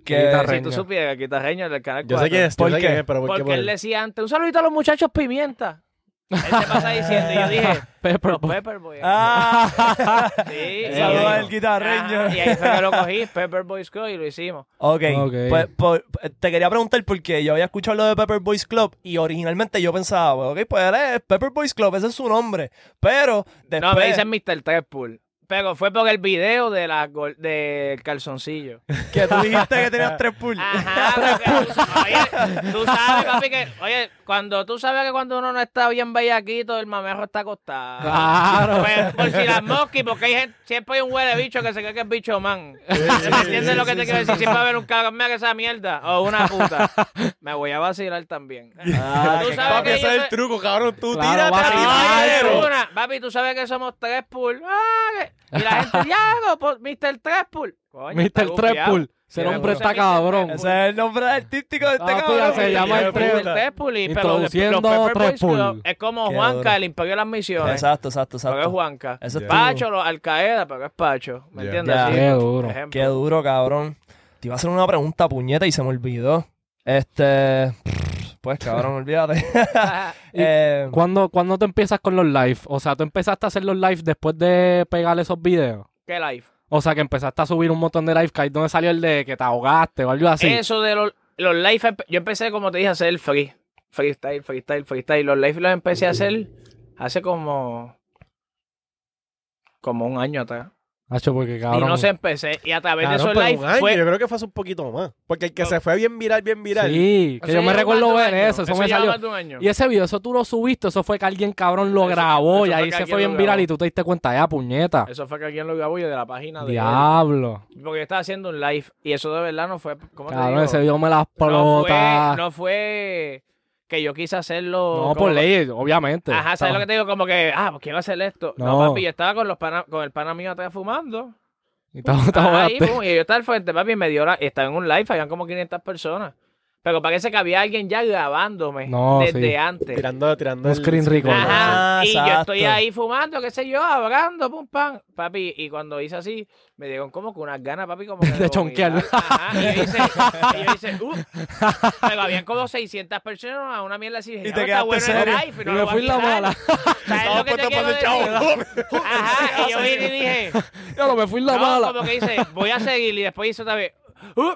Que. Si tú supieras, el guitarreño del canal Yo sé 4. quién es, yo ¿Por sé qué? quién es, pero ¿por qué? Porque por él él? decía antes, un saludito a los muchachos pimienta. Él se pasa diciendo, y yo dije, Pepper los Boy. Pepperboy. Ah, Sí, saludos al guitarreño. Ajá, y ahí fue que lo cogí, Pepper Boys Club, y lo hicimos. Ok, Ok. pues por- te quería preguntar porque yo había escuchado lo de Pepper Boys Club y originalmente yo pensaba, ok, pues él es Pepper Boys Club, ese es su nombre. Pero después... No, me dicen Mr. Trespul. Pero fue por el video de la gol- del calzoncillo. que tú dijiste que tenías tres pools. Ajá, porque tú, oye, tú sabes, papi, que, oye, cuando tú sabes que cuando uno no está bien bellaquito, el mamejo está acostado. Claro. Pues, por si las mosquis, porque hay gente, siempre hay un huele bicho que se cree que es bicho man. ¿Me entiendes lo que te quiero decir? Siempre va a haber un cabrón mira que esa mierda o una puta. Me voy a vacilar también. Ah, Tú sabes Papi, que ese yo es el soy- truco, cabrón. Tú Claro, tírate a tirar. una. Papi, tú sabes que somos tres pool. Ah, que- y la gente, Diago, por Mr. Trespul. Mr. Trespul. Ese duro. está cabrón. Ese es el nombre artístico de este Ah, cabrón. se llama el Trespul y pero Introduciendo Trespul. Club es como Juanca, el Imperio de las Misiones. Exacto, exacto, es exacto. Juanca. Eso Ya. estuvo- Pacho, los Al Qaeda, pero es Pacho. ¿Me entiendes? Qué duro. Qué duro, cabrón. Te iba a hacer una pregunta, puñeta, y se me olvidó. Este... Pues, cabrón, olvídate. Eh, ¿Cuándo, ¿Cuándo te empiezas con los live? O sea, tú empezaste a hacer los live después de pegar esos videos. ¿Qué live? O sea, que empezaste a subir un montón de live. que ahí ¿Dónde salió el de que te ahogaste o algo así? Eso de los, los live, yo empecé, como te dije, a hacer free. Freestyle, freestyle, freestyle. Los live los empecé a hacer hace como... Como un año atrás. Hacho, porque cabrón. Y no se empecé. Y a través Cabrón, de esos un live año, fue... yo creo que fue hace un poquito más. Porque el que No. se fue bien viral, bien viral. Sí, que Eso yo me recuerdo un ver eso. Eso me salió. un. Y ese video, eso tú lo subiste, eso fue que alguien cabrón lo Eso- grabó y ahí se fue bien viral y tú te diste cuenta, ya, puñeta. Eso fue que alguien lo grabó yo de la página de él. Diablo. Porque yo estaba haciendo un live y eso de verdad no fue... ¿Cómo te Cabrón, digo? ese video me las no fue, no fue que yo quise hacerlo... como- por ley, obviamente. Ajá, ¿sabes lo que te digo? Como que, ah, pues quiero hacer esto. No, No. papi, yo estaba con los pana- con el pana mío atrás fumando. Y te Ahí, y yo estaba al frente, papi, y me dio la... y Estaba en un live, habían como 500 personas. Pero parece que había alguien ya grabándome No, desde sí. antes. Tirando, tirando. Un el- screen record. Ajá, Ah, y yo estoy ahí fumando, qué sé yo, hablando, pum, pam. Papi, y cuando hice así, me dieron como que unas ganas, papi, como que De chonquear. Ajá, y yo hice, y yo hice, uh. Pero habían como 600 personas, una mierda así. Y "Ah, te quedaste bueno el serio. live, y no me a fui la quitar". mala. ¿Sabes lo que te puesto quiero por el chavo. decir? Ajá, y yo vine y dije, Yo no me fui la no, mala. como que hice, voy a seguir, y después hice otra vez, uh.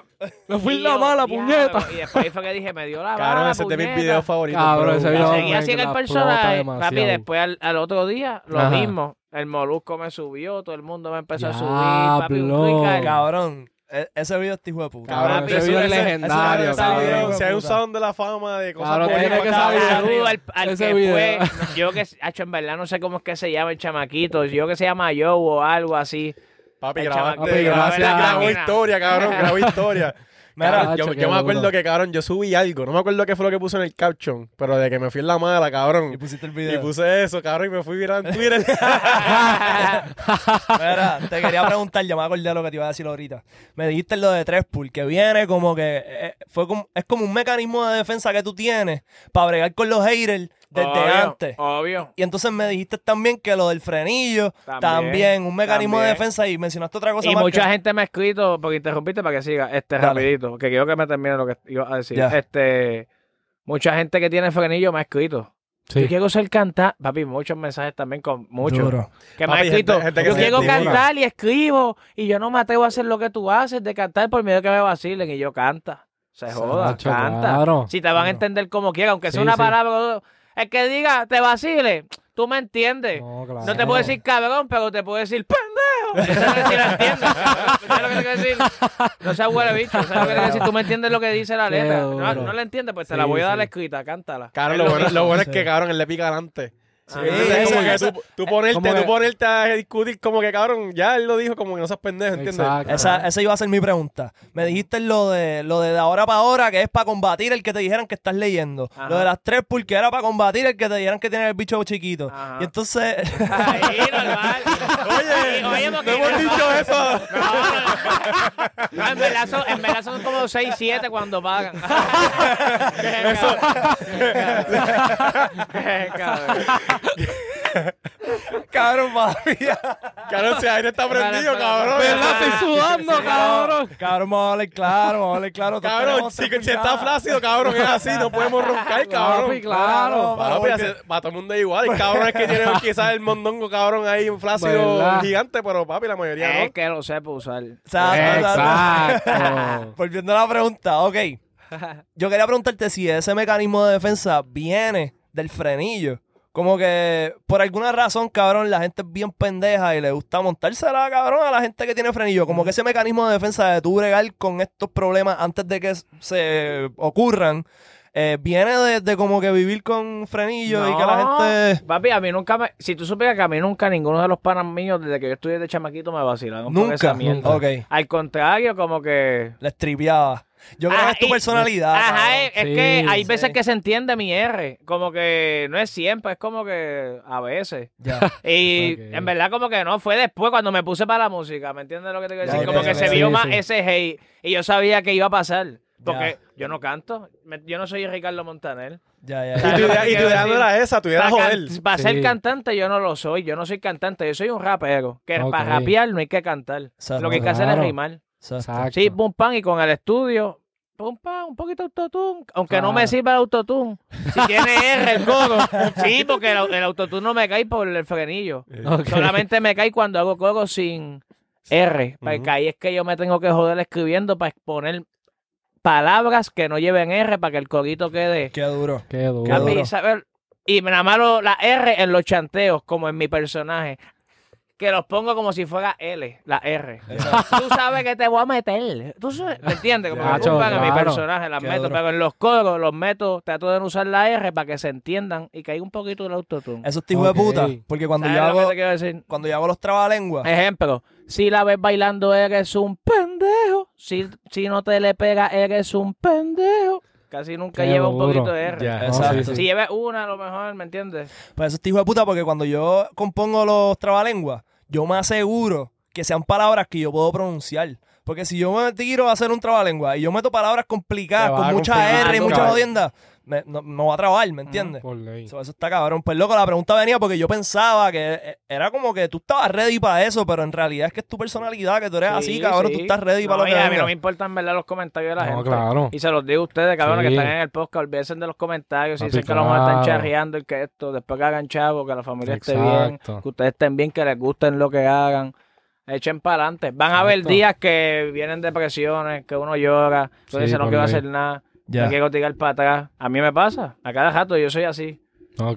Me fui en la mala, puñeta. Y después ahí fue que dije, me dio la Cabrón, bala, ese es de mis puñeta. videos favoritos. Cabrón, bro. ese video- seguí me así en el la personaje. explota Papi, demasiado. después al, al otro día, lo Ajá. mismo. El molusco me subió, todo el mundo me empezó a subir. Papi, un Diablo. Cabrón, e- ese video es hijo de puta. Cabrón, Papi, ese video es ese- legendario, ese cabrón. video- Si hay un sound de la fama de cosas Cabrón, buenas, tiene que cabrón. Saludo al, al Ese que video. fue, yo que, hacho, en verdad no sé cómo es que se llama el chamaquito, yo que se llama Joe o algo así. Papi, grabaste, Papi, grabaste, grabó historia, cabrón, grabó historia. Mira, yo, me acuerdo duro. que, cabrón, yo subí algo, no me acuerdo qué fue lo que puse en el caption, pero de que me fui en la mala, y cabrón. pusiste el Y video. puse eso, cabrón, y me fui viral en Twitter. Mira, te quería preguntar, yo me acordé de lo que te iba a decir ahorita. Me dijiste lo de tres pool, que viene como que eh, fue como, es como un mecanismo de defensa que tú tienes para bregar con los haters desde Obvio, antes. Obvio. Y entonces me dijiste también que lo del frenillo, también, También, un mecanismo de defensa y mencionaste otra cosa Y más mucha que- gente me ha escrito, porque interrumpiste para que siga, este Dale. rapidito, que quiero que me termine lo que iba a decir. Ya. Este, mucha gente que tiene frenillo me ha escrito. Yo Sí. quiero ser cantar, papi, muchos mensajes también con muchos. Duro. Que me ha escrito, gente- gente que yo quiero cantar y escribo y yo no me atrevo a hacer lo que tú haces de cantar por miedo que me vacilen y yo canta. Se joda, canta. claro. Si te van a entender como quiera, aunque sea una sí. palabra, el que diga te vacile, tú me entiendes. No, claro. No te puedo decir cabrón, pero te puedo decir pendejo. Eso no sé si lo entiendes. ¿Sabes lo que te quiero decir? No seas huele bicho. ¿Sabes lo que te quiero decir? Tú me entiendes lo que dice la letra. No, no la entiendes, pues te Sí, la voy a dar sí. escrita, cántala. Es lo bueno, lo bueno es que, cabrón, él le pica adelante. Esa- como que tú, tú ponerte, tú a discutir como que cabrón, ya él lo dijo como que no seas pendejo, ¿entiendes? Exacto. Esa, esa iba a ser mi pregunta. Me dijiste lo de lo de, de ahora para ahora, que es para combatir el que te dijeran que estás leyendo. Ajá. Lo de las tres, porque era para combatir el que te dijeran que tienes el bicho chiquito. Ajá. Y entonces, Ahí, normal. Oye, oye, no hemos dicho eso. No, no, no, en verdad son, en verdad son como 6, 7 cuando pagan. Eso. cabrón, papi. Cabrón, si aire está prendido, cabrón. ¿Verdad? Estoy sudando, cabrón. Cabrón, vamos a hablar claro, vamos a hablar claro. Cabrón, si, si está flácido, cabrón, es así, no podemos roncar, cabrón. Papi, claro. Papi, para todo el mundo es igual. El cabrón es que tiene quizás el mondongo, cabrón, ahí un flácido ¿Verdad? gigante, pero papi, la mayoría Es no. que lo sepa usar. O sea, Exacto. Volviendo a la pregunta, ok. Yo quería preguntarte si ese mecanismo de defensa viene del frenillo. Como que por alguna razón, cabrón, la gente es bien pendeja y le gusta montársela, cabrón, a la gente que tiene frenillo. Como que ese mecanismo de defensa de tú bregar con estos problemas antes de que se ocurran, eh, viene de, de como que vivir con frenillo y que la gente... Papi, a mí nunca me. Si tú supieras que a mí nunca ninguno de los panas míos, desde que yo estudié de chamaquito, me vacilaron por Nunca. esa mierda. Ok. Al contrario, como que. Les tripeaba. Yo creo Ah, que es tu y- personalidad. Ajá, cabrón. es, es Sí, que hay sí. veces que se entiende mi R. Como que no es siempre, es como que a veces. Ya. Y en verdad como que no, fue después cuando me puse para la música, ¿me entiendes lo que te quiero decir? como que se vio Sí, más sí. ese hate y yo sabía que iba a pasar. Porque Ya. yo no canto, me- yo no soy Ricardo Montaner. Ya, ya, Y tu idea, y tu Quiero idea no decir, era esa, tu idea era joder. can- para ser Sí. cantante yo no lo soy, yo no soy cantante, yo soy un rapero. Que para rapear no hay que cantar. Lo que hay que hacer es rimar. Exacto. Sí, pum pam, y con el estudio, pum pam, un poquito de autotune. Aunque no me sirva el autotune. Si tiene R el coro. Sí, porque el, el autotune no me cae por el frenillo. Ok. Solamente me cae cuando hago coro sin R. Porque ahí es que yo me tengo que joder escribiendo para exponer palabras que no lleven R para que el corito quede. Qué duro. Qué duro. Y nada más lo- la R en los chanteos, como en mi personaje. Que los pongo como si fuera L, la R. Tú sabes que te voy a meter. ¿Tú sabes? ¿Me entiendes? Como que en mi claro. personaje las Qué meto. duro. Pero en los coros los meto, trato de no usar la R para que se entiendan y que hay un poquito del autotune. Eso es hijo de puta. Porque cuando ¿Sabes yo hago, decir? cuando yo hago los trabalenguas, Ejemplo, si la ves bailando eres un pendejo. Si, si no te le pega eres un pendejo. Casi nunca Qué lleva un poquito de R. Ya. No, Exacto. sí, sí. Si lleves una, a lo mejor, ¿me entiendes? pues eso es hijo de puta porque cuando yo compongo los trabalenguas, yo me aseguro que sean palabras que yo puedo pronunciar. Porque si yo me tiro a hacer un trabalengua y yo meto palabras complicadas con mucha R y mucha jodienda, me- no, no va a trabar, ¿me entiendes? Por ley. So, eso está cabrón. Pues loco, la pregunta venía porque yo pensaba que eh, era como que tú estabas ready para eso, pero en realidad es que es tu personalidad, que tú eres así, Sí, cabrón, sí. tú estás ready para lo que y a mí no me importan ver los comentarios de la No, gente. claro. Y se los digo a ustedes, cabrón, que están en el podcast, olvídense de los comentarios. Si dicen que a lo mejor están charreando el que esto, después que hagan chavo, que la familia esté bien, que ustedes estén bien, que les gusten lo que hagan. Echen para adelante. Van a haber días que vienen depresiones, que uno llora, que uno Sí, dice no quiero hacer nada, Ya. me quiero tirar para atrás. A mí me pasa, a cada rato yo soy así.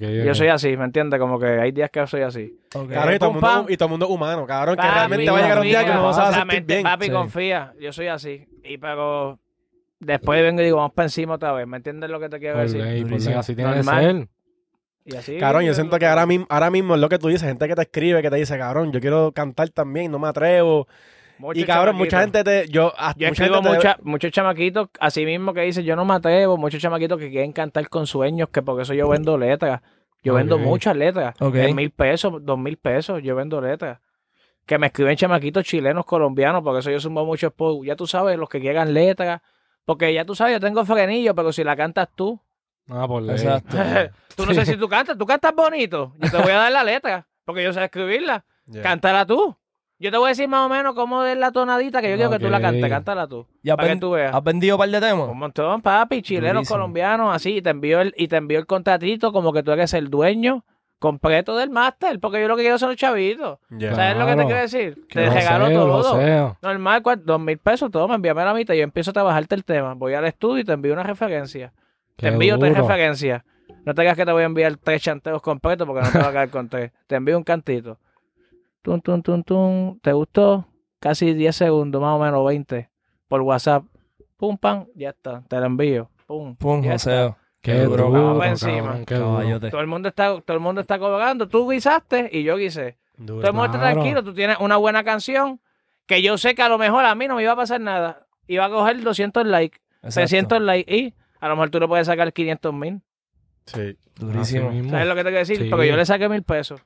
Yo soy así, ¿me entiendes? Como que hay días que soy así. Ok. Cabrón, y todo, mundo, y todo el mundo es humano, cabrón. Que realmente va a llegar un día que no vas a sentir bien. Papi, Sí. confía, yo soy así. Y pero después vengo y digo, vamos para encima otra vez. ¿Me entiendes lo que te quiero Por decir? ley, por ley. Durísimo. Así tiene que ser. Y así. Cabrón, yo siento que ahora mismo, ahora mismo es lo que tú dices, gente que te escribe, que te dice, cabrón, yo quiero cantar también, no me atrevo. Y cabrón, mucha gente te. Yo, ah, Yo mucha escribo te- muchos chamaquitos, así mismo que dicen, yo no me atrevo, muchos chamaquitos que quieren cantar con sueños, que por eso yo vendo letras. Yo vendo muchas letras. Ok. De mil pesos, dos mil pesos, yo vendo letras. Que me escriben chamaquitos chilenos, colombianos, por eso yo sumo muchos por, ya tú sabes, los que quieran letras. Porque ya tú sabes, yo tengo frenillo, pero si la cantas tú, Ah, por ley. Exacto. tú no sé si tú cantas, tú cantas bonito. Yo te voy a dar la letra, porque yo sé escribirla. Cántala tú. Yo te voy a decir más o menos cómo es la tonadita que yo quiero que tú la cantes. Cántala tú. ¿Y has, para que tú veas. has vendido un par de temas? Un montón, papi, chilenos, Durísimo. colombianos, así. Y te envío el, y te envío el contratito como que tú eres el dueño completo del máster, porque yo lo que quiero son los chavitos. Ya. ¿Sabes lo que te quiero decir? Que Te lo regalo sé, todo. Normal, dos mil pesos, toma, envíame la mitad. Yo empiezo a trabajarte el tema. Voy al estudio y te envío una referencia. Qué te envío tres referencias. No te digas que te voy a enviar tres chanteos completos porque no te va a quedar con tres. Te envío un cantito. Tum, tum, tum, tum. ¿Te gustó? Casi 10 segundos, más o menos 20. Por WhatsApp. Pum, pam, ya está. Te lo envío. Pum. Pum, ya está. Qué duro, duro, cabrón, encima. qué duro. Todo el mundo está, todo el mundo está cobrando. Tú guisaste y yo guisé. Duro. Todo el mundo está Claro. tranquilo. Tú tienes una buena canción que yo sé que a lo mejor a mí no me iba a pasar nada. Iba a coger 200 likes, Exacto. 300 likes y a lo mejor tú le puedes sacar 500 mil. Sí. Durísimo. ¿Sabes lo que te quiero decir? Sí. Porque yo le saqué mil pesos.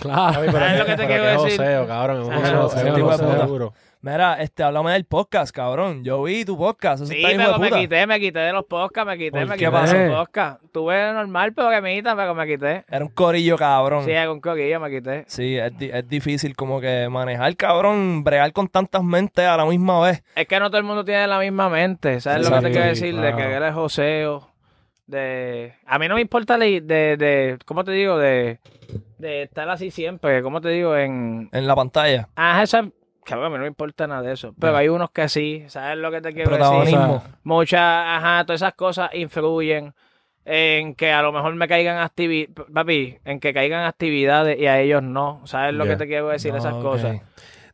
Claro. Pero ¿Sabes qué- lo que te pero quiero decir? joseo, cabrón. Es un joseo, es un de. Mira, este, háblame del podcast, cabrón. Yo vi tu podcast. Eso Sí, está pero me puta. quité, me quité de los podcasts, me quité, ¿Por me qué quité pasó? de los podcasts. Tuve normal, pero que me quitan, pero me quité. Era un corillo, cabrón. Sí, con coquillo me quité. Sí, es, di- es difícil como que manejar, cabrón, bregar con tantas mentes a la misma vez. Es que no todo el mundo tiene la misma mente. ¿Sabes lo que te quiero decir? De que eres joseo. De... A mí no me importa de, de, de ¿cómo te digo? De, de estar así siempre. ¿Cómo te digo? En... En la pantalla. Ah, esa... Cabrón, a mí no me importa nada de eso. Pero hay unos que sí. ¿Sabes lo que te quiero decir? Protagonismo. Muchas, ajá, todas esas cosas influyen en que a lo mejor me caigan actividades, papi, en que caigan actividades y a ellos no. ¿Sabes lo que te quiero decir? No, esas cosas.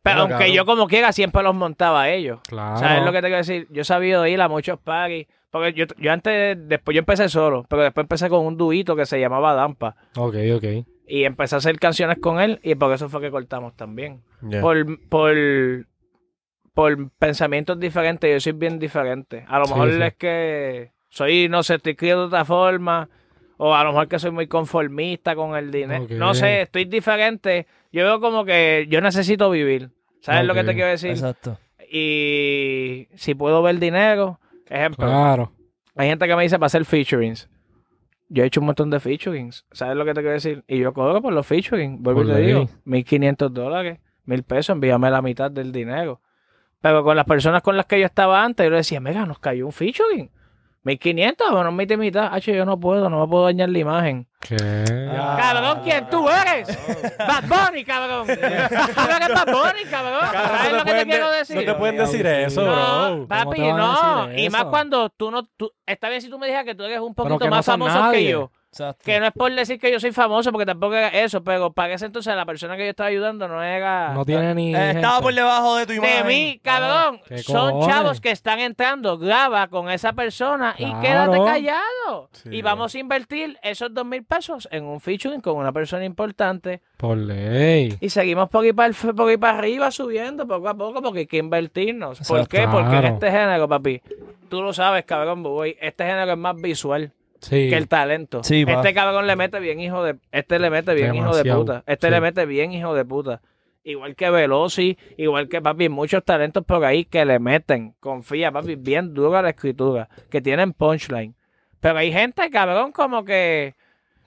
Pero Bueno, aunque cabrón. yo como quiera siempre los montaba a ellos. Claro. ¿Sabes lo que te quiero decir? Yo he sabido ir a muchos parties. Porque yo, yo antes, después yo empecé solo, pero después empecé con un duito que se llamaba Dampa. Ok, ok. Y empecé a hacer canciones con él y por eso fue que cortamos también. Por, por, por pensamientos diferentes, yo soy bien diferente. A lo Sí, mejor sí. es que soy, no sé, estoy criado de otra forma. O a lo mejor que soy muy conformista con el dinero. No sé, estoy diferente. Yo veo como que yo necesito vivir. ¿Sabes lo que te quiero decir? Exacto. Y si puedo ver dinero, ejemplo, Claro. hay gente que me dice para hacer featurings. Yo he hecho un montón de featurings. ¿Sabes lo que te quiero decir? Y yo cobro por los featurings. Vuelvo y te digo, ley. 1500 dólares, 1000 pesos, envíame la mitad del dinero. Pero con las personas con las que yo estaba antes, yo le decía, mega, nos cayó un featuring. 1500, bueno, mitad y mitad. Hacho, yo no puedo, no me puedo dañar la imagen. ¿Qué? Ah. Cabrón, ¿quién tú eres? Bad Bunny, cabrón. Tú eres Bad Bunny, cabrón. ¿Sabes no lo que te quiero de- decir? No te pueden decir eso, No, bro. papi, no. Y más cuando tú no. Tú, está bien si tú me dijeras que tú eres un Pero poquito que no más famoso que nadie. yo. Exacto. Que no es por decir que yo soy famoso, porque tampoco era eso, pero para ese entonces la persona que yo estaba ayudando no era. No tiene ni. Eh, estaba por debajo de tu de imagen. mí, cabrón. ¿Qué Son cojones? chavos que están entrando. Graba con esa persona y quédate callado. Sí, y vamos a invertir esos dos mil pesos en un featuring con una persona importante. Por ley. Y seguimos por ahí para, por ahí para arriba subiendo poco a poco porque hay que invertirnos. ¿Por qué? Porque en este género, papi, tú lo sabes, cabrón, boy, este género es más visual Sí. que el talento. Sí, este cabrón le mete bien hijo de... Este le mete bien hijo de puta. Este Sí. le mete bien hijo de puta. Igual que Veloci, igual que papi, muchos talentos por ahí que le meten, confía, papi, bien duro a la escritura, que tienen punchline. Pero hay gente, cabrón, como que...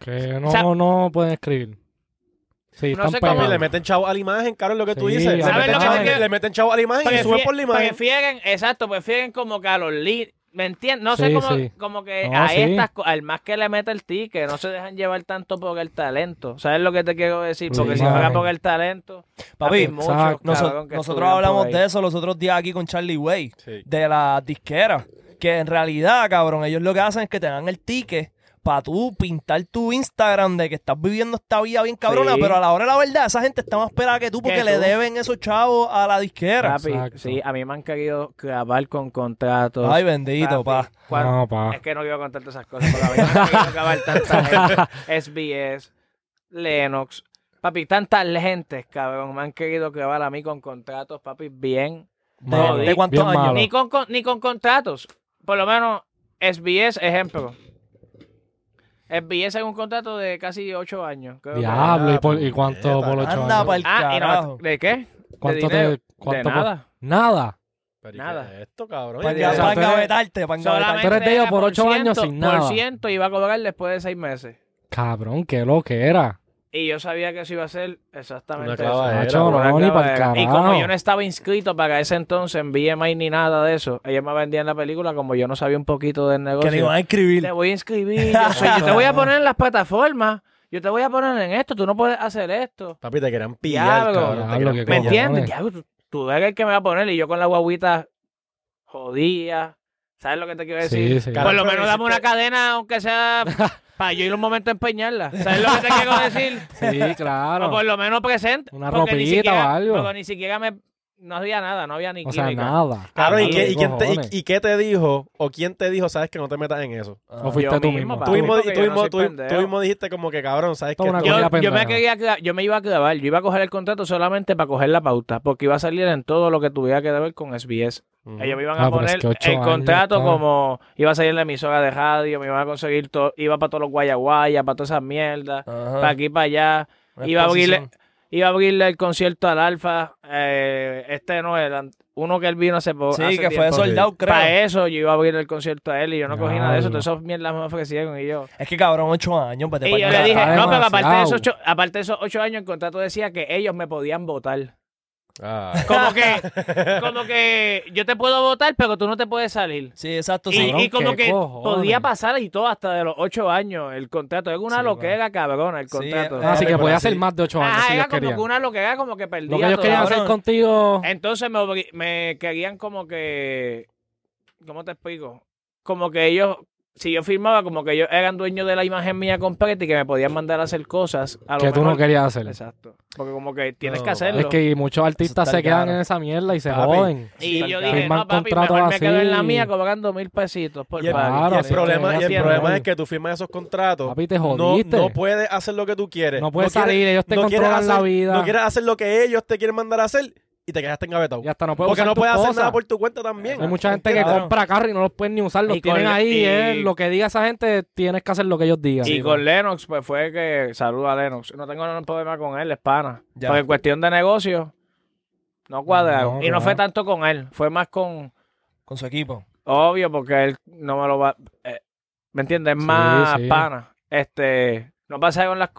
Que no, O sea- no pueden escribir. Sí, No están sé cómo- Papi, pegados. le meten chavo a la imagen, cabrón, lo que tú dices. Le ¿sabes meten, lo que chavo, le meten chavo a la imagen y suben Prefieren, por la imagen. prefieren, exacto, prefieren como que a los lead, ¿me entiendes? No sé cómo, sí. como que No, a sí. estas, al más que le mete el ticket, no se dejan llevar tanto por el talento. ¿Sabes lo que te quiero decir? Sí, Porque si fuera por el talento, Papi, muchos, cabrón, que nosotros hablamos de eso los otros días aquí con Charlie Way, Sí. de la disquera. Que en realidad, cabrón, ellos lo que hacen es que te dan el ticket para tú pintar tu Instagram de que estás viviendo esta vida bien cabrona, Sí. pero a la hora de la verdad, esa gente está más esperada que tú porque Que le tú. deben esos chavos a la disquera. Papi, sí, a mí me han querido grabar con contratos. Ay, bendito, Papi, pa. No, pa. Es que no quiero contar todas esas cosas, porque a mí me han querido grabar tanta gente. SBS, Lennox, papi, tantas gentes, cabrón, me han querido grabar a mí con contratos, papi, bien ¿De, Malo. de cuántos Bien años? Ni con, con- ni con contratos. Por lo menos SBS, ejemplo. SBS es un contrato de casi ocho años. creo que- Diablo, ¿y, por- y cuánto por ocho Anda años? pa'l Ah, y no, ¿de qué? ¿Cuánto de te.? Cuánto de por- nada. Nada. Pero ¿y Nada. qué es esto, cabrón? Para ¿Y qué- o sea, tú eres- engavetarte, para engavetarte. Tú eres de ellos por ocho años ciento, sin nada. Por ciento iba a cobrar después de seis meses. Cabrón, qué lo que era. Y yo sabía que eso iba a ser exactamente Una eso. bro. no, Una ni para el clavadera. Y como yo no estaba inscrito para ese entonces en BMI ni nada de eso, ellos me vendían la película como yo no sabía un poquito del negocio. Que le iban a escribir. Te voy a inscribir, yo, soy- yo te voy a poner en las plataformas, yo te voy a poner en esto, tú no puedes hacer esto. Papi, te querían pillar, Diablo. cabrón. te Diablo, querían qué ¿Me entiendes? Diablo, tú, tú eres el que me va a poner y yo con la guaguita jodía. ¿Sabes lo que te quiero decir? Sí, sí. Por lo menos dame una cadena, aunque sea para yo ir un momento a empeñarla. ¿Sabes lo que te quiero decir? Sí, claro. O por lo menos presente. Una ropita siquiera- o algo. Porque ni siquiera me, no había nada, no había ni O sea, nada. Cabrón, ¿y, qué, y quién te, y, y qué te dijo? ¿O quién te dijo, sabes que no te metas en eso? Ajá. O fuiste tú mismo. Tú mismo, tú, mismo, tú- mismo dijiste como que, cabrón, sabes que Yo, yo me quería yo me iba a clavar, yo iba a coger el contrato solamente para coger la pauta, porque iba a salir en todo lo que tuviera que ver con SBS. Ellos me iban Ah, a es poner que ocho el años, contrato como iba a salir en la emisora de radio, me iban a conseguir todo, iba para todos los guayaguayas, para todas esas mierdas, Ajá. para aquí para allá. Una Iba a abrirle. Iba a abrirle el concierto al Alfa, eh, este no era, uno que él vino hace poco. Sí, que fue soldado, creo. Para eso yo iba a abrir el concierto a él y yo no cogí nada de eso, todas esas mierdas me ofrecieron y yo. Es que cabrón, ocho años. vete Y yo le dije, no, pero aparte de, esos ocho, aparte de esos ocho años, el contrato decía que ellos me podían votar. Ah. Como que, como que yo te puedo votar, pero tú no te puedes salir. Sí, exacto, Y, sí. Cabrón, y como ¿qué que cojones? podía pasar y todo hasta de los ocho años el contrato. Es una Sí, loquera, cabrona, el contrato. eh, Así que podía ser más de ocho años Ajá, si era como querían. que una loquera como que perdía Lo que ellos querían hacer contigo. Entonces me querían como que, ¿cómo te explico? Como que ellos, si yo firmaba, como que ellos eran dueños de la imagen mía completa y que me podían mandar a hacer cosas. A lo Que tú no mejor- querías hacer. Exacto. Porque como que tienes No, que hacerlo. Es que muchos artistas se quedan caro. en esa mierda y se Papi. joden. Y yo caro. dije, Firman no, papi, contratos mejor me quedo en la así. mía cobrando mil pesitos por Y el. Claro, y el sí, problema, y el problema es que tú firmas esos contratos. Papi, te no, jodiste. no puedes hacer lo que tú quieres. No puedes salir, ellos te no controlan la vida. No quieres hacer lo que ellos te quieren mandar a hacer y te quedaste engavetado. Y hasta no puedes Porque usar no puedes hacer nada por tu cuenta también. Hay mucha gente que Claro. compra carro y no los pueden ni usar. Los Y con- tienen ahí. y- eh, lo que diga esa gente, tienes que hacer lo que ellos digan. Y con Lennox, pues fue que, saludo a Lennox, no tengo ningún problema con él, es pana. Ya. Porque en cuestión de negocio, no cuadraron. No, y no no. fue tanto con él, fue más con, Con su equipo. obvio, porque él no me lo va, eh, ¿me entiendes? Es Sí, más sí. pana. Este, no pasa con las,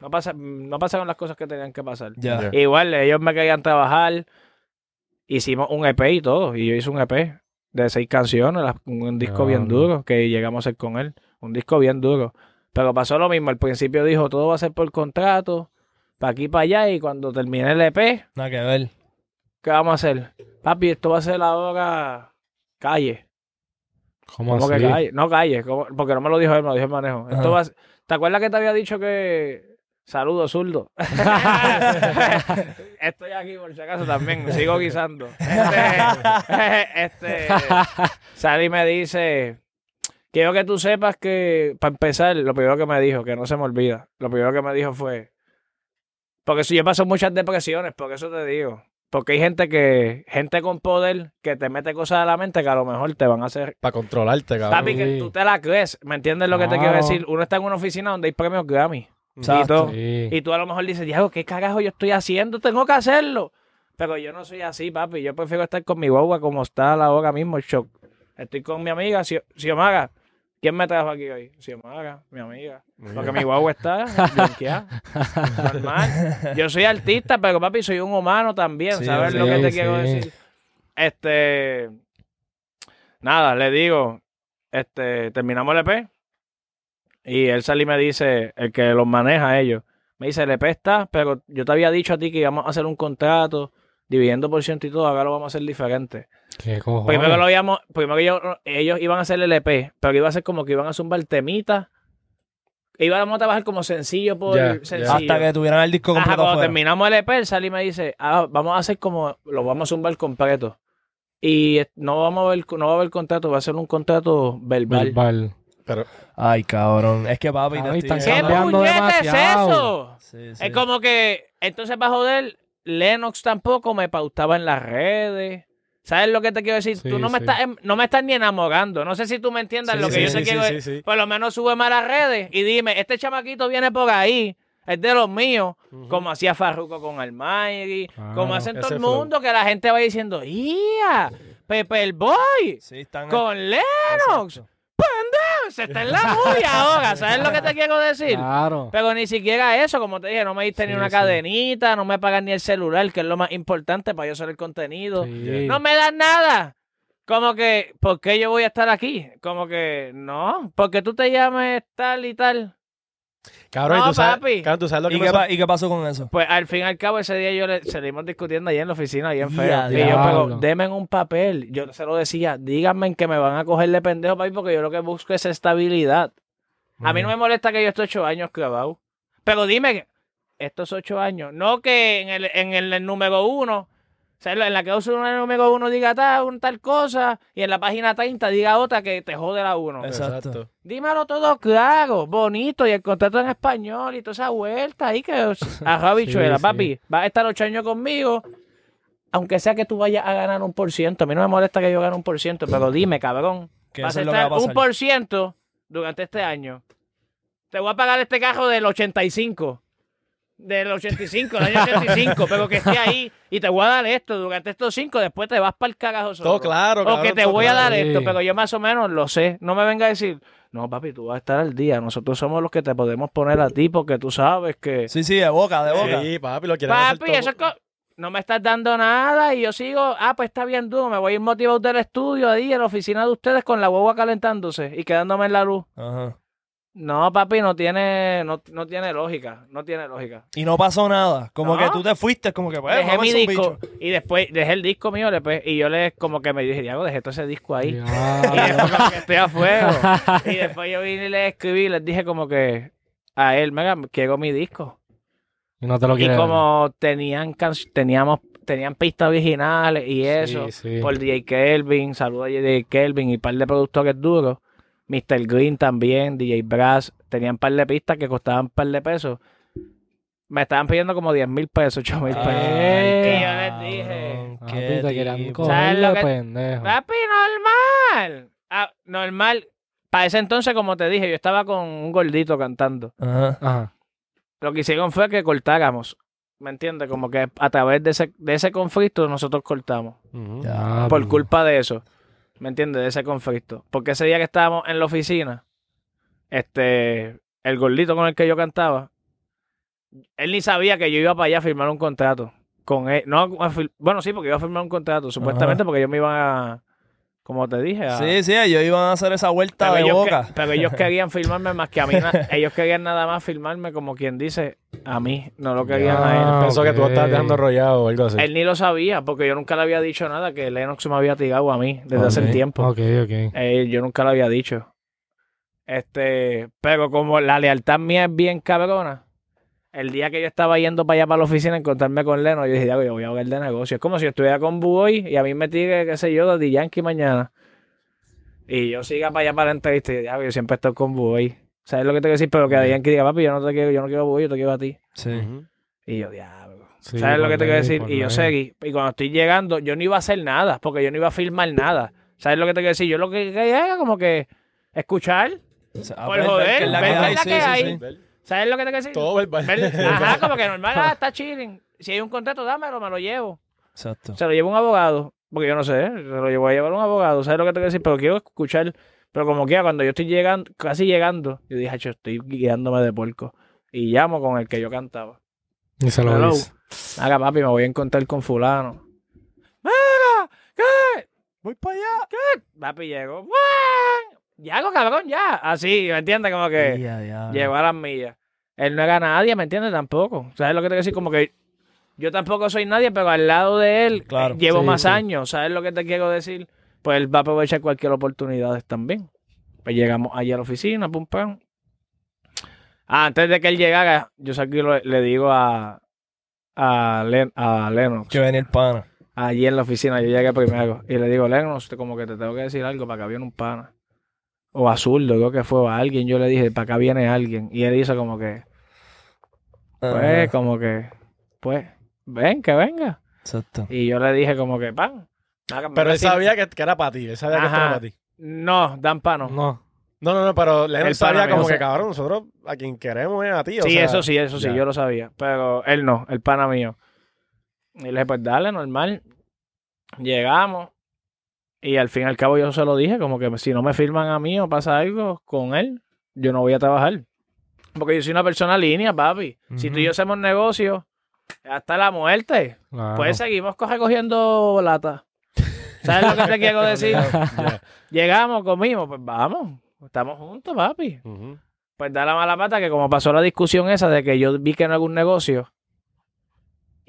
no pasa, no pasaron las cosas que tenían que pasar. Ya. Ya. Igual, ellos me querían trabajar. Hicimos un EP y todo. Y yo hice un EP de seis canciones, la- un disco bien duro que llegamos a hacer con él. Un disco bien duro. Pero pasó lo mismo. Al principio dijo, todo va a ser por contrato, para aquí para allá. Y cuando terminé el EP, Nada que ver. ¿qué vamos a hacer? Papi, esto va a ser ahora calle. ¿Cómo ¿Cómo así? que calle? No calle, ¿cómo? porque no me lo dijo él, me lo dijo el manejo. Esto va a ¿Te acuerdas que te había dicho que... Saludos, zurdo. Estoy aquí por si acaso también, sigo guisando. Este, este, Sally me dice, quiero que tú sepas que, para empezar, lo primero que me dijo, que no se me olvida, lo primero que me dijo fue, porque si yo paso muchas depresiones, por eso te digo, porque hay gente que, gente con poder, que te mete cosas a la mente que a lo mejor te van a hacer Para controlarte, cabrón. Papi, que tú te la crees. ¿Me entiendes lo que te quiero decir? Uno está en una oficina donde hay premios Grammy. Y, Exacto. todo. Sí. y tú a lo mejor dices, Diego, ¿qué carajo yo estoy haciendo? Tengo que hacerlo. Pero yo no soy así, papi. Yo prefiero estar con mi guagua como está ahora mismo, shock. Estoy con mi amiga, Xio- Xiomara. ¿Quién me trajo aquí hoy? Xiomara, mi amiga. Porque mi guagua está blanqueada. Normal. Yo soy artista, pero papi, soy un humano también. Sí, ¿Sabes sí, lo que te quiero decir? Este. Nada, le digo. Este, terminamos el EP. Y él sale y me dice, el que los maneja a ellos, me dice, el EP está, pero yo te había dicho a ti que íbamos a hacer un contrato, dividiendo por ciento y todo, ahora lo vamos a hacer diferente. ¿Qué? Primero lo habíamos, primero yo- ellos iban a hacer el EP, pero iba a ser como que iban a zumbar temitas. Íbamos a trabajar como sencillo por sencillo. Hasta que tuvieran el disco Ajá, completo cuando terminamos el EP, él sale y me dice, ah, vamos a hacer como, lo vamos a zumbar completo. Y no vamos a ver, no va a haber contrato, va a ser un contrato verbal. Verbal. Pero, Ay, cabrón. Es que papi, te estoy- ¿Qué cambiando puñeta es demasiado. eso? Sí, sí. Es como que, entonces para joder, Lennox tampoco me pautaba en las redes. ¿Sabes lo que te quiero decir? Sí, tú no me, sí. estás, em- no me estás ni enamorando. No sé si tú me entiendas Sí, lo que sí, yo te sí, quiero sí, decir. sí. Por lo menos súbeme a las redes y dime, este chamaquito viene por ahí, es de los míos, como hacía Farruko con Claro, como hacen todo el flow. mundo, que la gente va diciendo, ¡Ia! Pepe el Boy, Sí, están con Lennox, Exacto. Se está en la movie ahora, ¿sabes lo que te quiero decir? Claro. Pero ni siquiera eso, como te dije, no me diste ni una sí. cadenita, no me pagan ni el celular, que es lo más importante para yo hacer el contenido. Sí. No me dan nada. Como que, ¿por qué yo voy a estar aquí? Como que, no, porque tú te llames tal y tal. Cabrón, No, ¿y tú sabes, papi. cabrón, ¿tú sabes lo que ¿Y qué, ¿Y qué pasó con eso? Pues al fin y al cabo ese día yo le salimos discutiendo ahí en la oficina, ahí en feo. Y yo, pero denme un papel. Yo se lo decía, díganme que me van a coger de pendejo, papi, porque yo lo que busco es estabilidad. A mí no me molesta que yo esté ocho años clavado. Pero dime, que estos ocho años, no que en el, en el número uno O sea, en la cláusula número uno diga tal, un tal cosa, y en la página 30 diga otra que te jode la uno. Exacto. Dímelo todo claro, bonito, y el contrato en español y toda esa vuelta ahí que a bichuela, Sí, sí. papi, vas a estar ocho años conmigo, aunque sea que tú vayas a ganar un por ciento. A mí no me molesta que yo gane un por ciento, pero dime, cabrón, Que vas a que estar un por ciento durante este año. Te voy a pagar este carro del 85. Del 85, del año 85, pero que esté ahí y te voy a dar esto durante estos cinco, después te vas para el cagajo solo. Todo claro, O cabrón, que te voy a dar claro. esto, pero yo más o menos lo sé. No me venga a decir, no, papi, tú vas a estar al día. Nosotros somos los que te podemos poner a ti porque tú sabes que. Sí, sí, de boca, de boca. Sí, papi, lo quieren hacer Papi, todo. eso es co- no me estás dando nada y yo sigo, ah, pues está bien duro, me voy a ir motivado del estudio ahí en la oficina de ustedes con la hueva calentándose y quedándome en la luz. Ajá. No, papi, no tiene, no, no tiene lógica, no tiene lógica. Y no pasó nada. Como No. que tú te fuiste, como que, pues, dejé mi disco bicho. y después dejé el disco mío después, y yo le como que me dije, Diego, dejé todo ese disco ahí. Y después como que estoy a fuego. y después yo vine y le escribí y les dije como que a él, mega, quiero mi disco. Y no te lo Y quieres. como tenían can- teníamos tenían pistas originales y eso, Sí, sí. por DJ Kelvin, saludos a DJ Kelvin y un par de productores duros. Mr. Green también, DJ Brass, tenían un par de pistas que costaban un par de pesos. Me estaban pidiendo como 10 mil pesos, 8 mil pesos. Ay, y yo les dije, Papi, qué te querían tipo. ¿Sabes coger lo de que- pendejo. papi, normal. Ah, normal. Para ese entonces, como te dije, yo estaba con un gordito cantando. Ajá. Ajá. Lo que hicieron fue que cortáramos. ¿Me entiendes? Como que a través de ese, de ese conflicto nosotros cortamos. Ya. Por culpa de eso. ¿Me entiendes? De ese conflicto. Porque ese día que estábamos en la oficina, este, el gordito con el que yo cantaba, él ni sabía que yo iba para allá a firmar un contrato con él. No, a bueno, sí, porque iba a firmar un contrato, supuestamente porque yo me iba a, como te dije, a... Sí, sí, ellos iban a hacer esa vuelta pero, de ellos boca. que- pero ellos querían firmarme más que a mí. na- ellos querían nada más firmarme como quien dice a mí, no lo querían a él. Pensó que tú estabas dejando rollado o algo así. Él ni lo sabía, porque yo nunca le había dicho nada que Lennox me había tirado a mí desde hace tiempo. Ok, ok. Eh, yo nunca lo había dicho. Este, pero como la lealtad mía es bien cabrona, el día que yo estaba yendo para allá para la oficina a encontrarme con Leno, yo dije, "Diablo, yo voy a hablar de negocio. Es como si yo estuviera con Buoy y a mí me tire, qué sé yo, Daddy Yankee mañana. Y yo siga para allá para la entrevista y yo, "Diablo, yo siempre estoy con Buoy. ¿Sabes lo que te quiero decir? Pero que Daddy Yankee diga, papi, yo no te quiero, yo no quiero a Buoy, yo te quiero a ti. Sí. Y yo, diablo. Sí, ¿Sabes lo que te quiero decir? Y yo ley. seguí. Y cuando estoy llegando, yo no iba a hacer nada, porque yo no iba a filmar nada. ¿Sabes lo que te quiero decir? Yo lo que quería era como que escuchar. O sea, Por ver joder, la ver que hay, la sí, que sí, hay. sí. Ver- ¿Sabes lo que te quiero decir? Todo verbal. Ver- Ajá, como que normal, ah, está chilling. Si hay un contrato, dámelo, me lo llevo. Exacto. Se lo llevo un abogado. Porque yo no sé, se lo llevo a llevar un abogado. ¿Sabes lo que te quiero decir? Pero quiero escuchar. Pero como quiera, cuando yo estoy llegando, casi llegando, yo dije, "Acho, estoy guiándome de puerco. Y llamo con el que yo cantaba. Y se lo Hello. dice. Haga papi, me voy a encontrar con fulano. ¡Mira! ¿Qué? Voy para allá. Papi llegó. ¡Buan! Ya, cabrón, ya. Así, ¿me entiendes? Como que llegó a las millas. Él no era nadie, ¿me entiendes? Tampoco. ¿Sabes lo que te quiero decir? Como que yo tampoco soy nadie, pero al lado de él Claro. eh, llevo Sí, más sí. años. ¿Sabes lo que te quiero decir? Pues él va a aprovechar cualquier oportunidad también. Pues llegamos allí a la oficina, pum, pam. Ah, antes de que él llegara, yo saqué, lo- le digo a, a, Len- a Lennox Que venía el pana. allí en la oficina, yo llegué primero y le digo, Lennox, como que te tengo que decir algo, para acá viene un pana. O azul, creo que fue a alguien, yo le dije, para acá viene alguien. Y él hizo como que, pues, como que, pues, ven, que venga. Exacto. Y yo le dije como que, pan. Pero él sabía que, que era para ti. Él sabía que Ajá. era para ti. No, dan pano. No. No, no, no, pero Lennon El sabía como mío. que, cabrón, nosotros a quien queremos es a ti. o sí, sea, eso sí, eso sí, ya. yo lo sabía. Pero él no, el pana mío. Y le dije, pues dale, normal. Llegamos. Y al fin y al cabo yo se lo dije, como que si no me firman a mí o pasa algo con él, yo no voy a trabajar. Porque yo soy una persona línea, papi. Si tú y yo hacemos negocio, hasta la muerte, Claro. pues seguimos co- recogiendo lata. ¿Sabes lo que te quiero decir? Llegamos, comimos, pues vamos. Estamos juntos, papi. Pues da la mala pata que como pasó la discusión esa de que yo vi que no era un negocio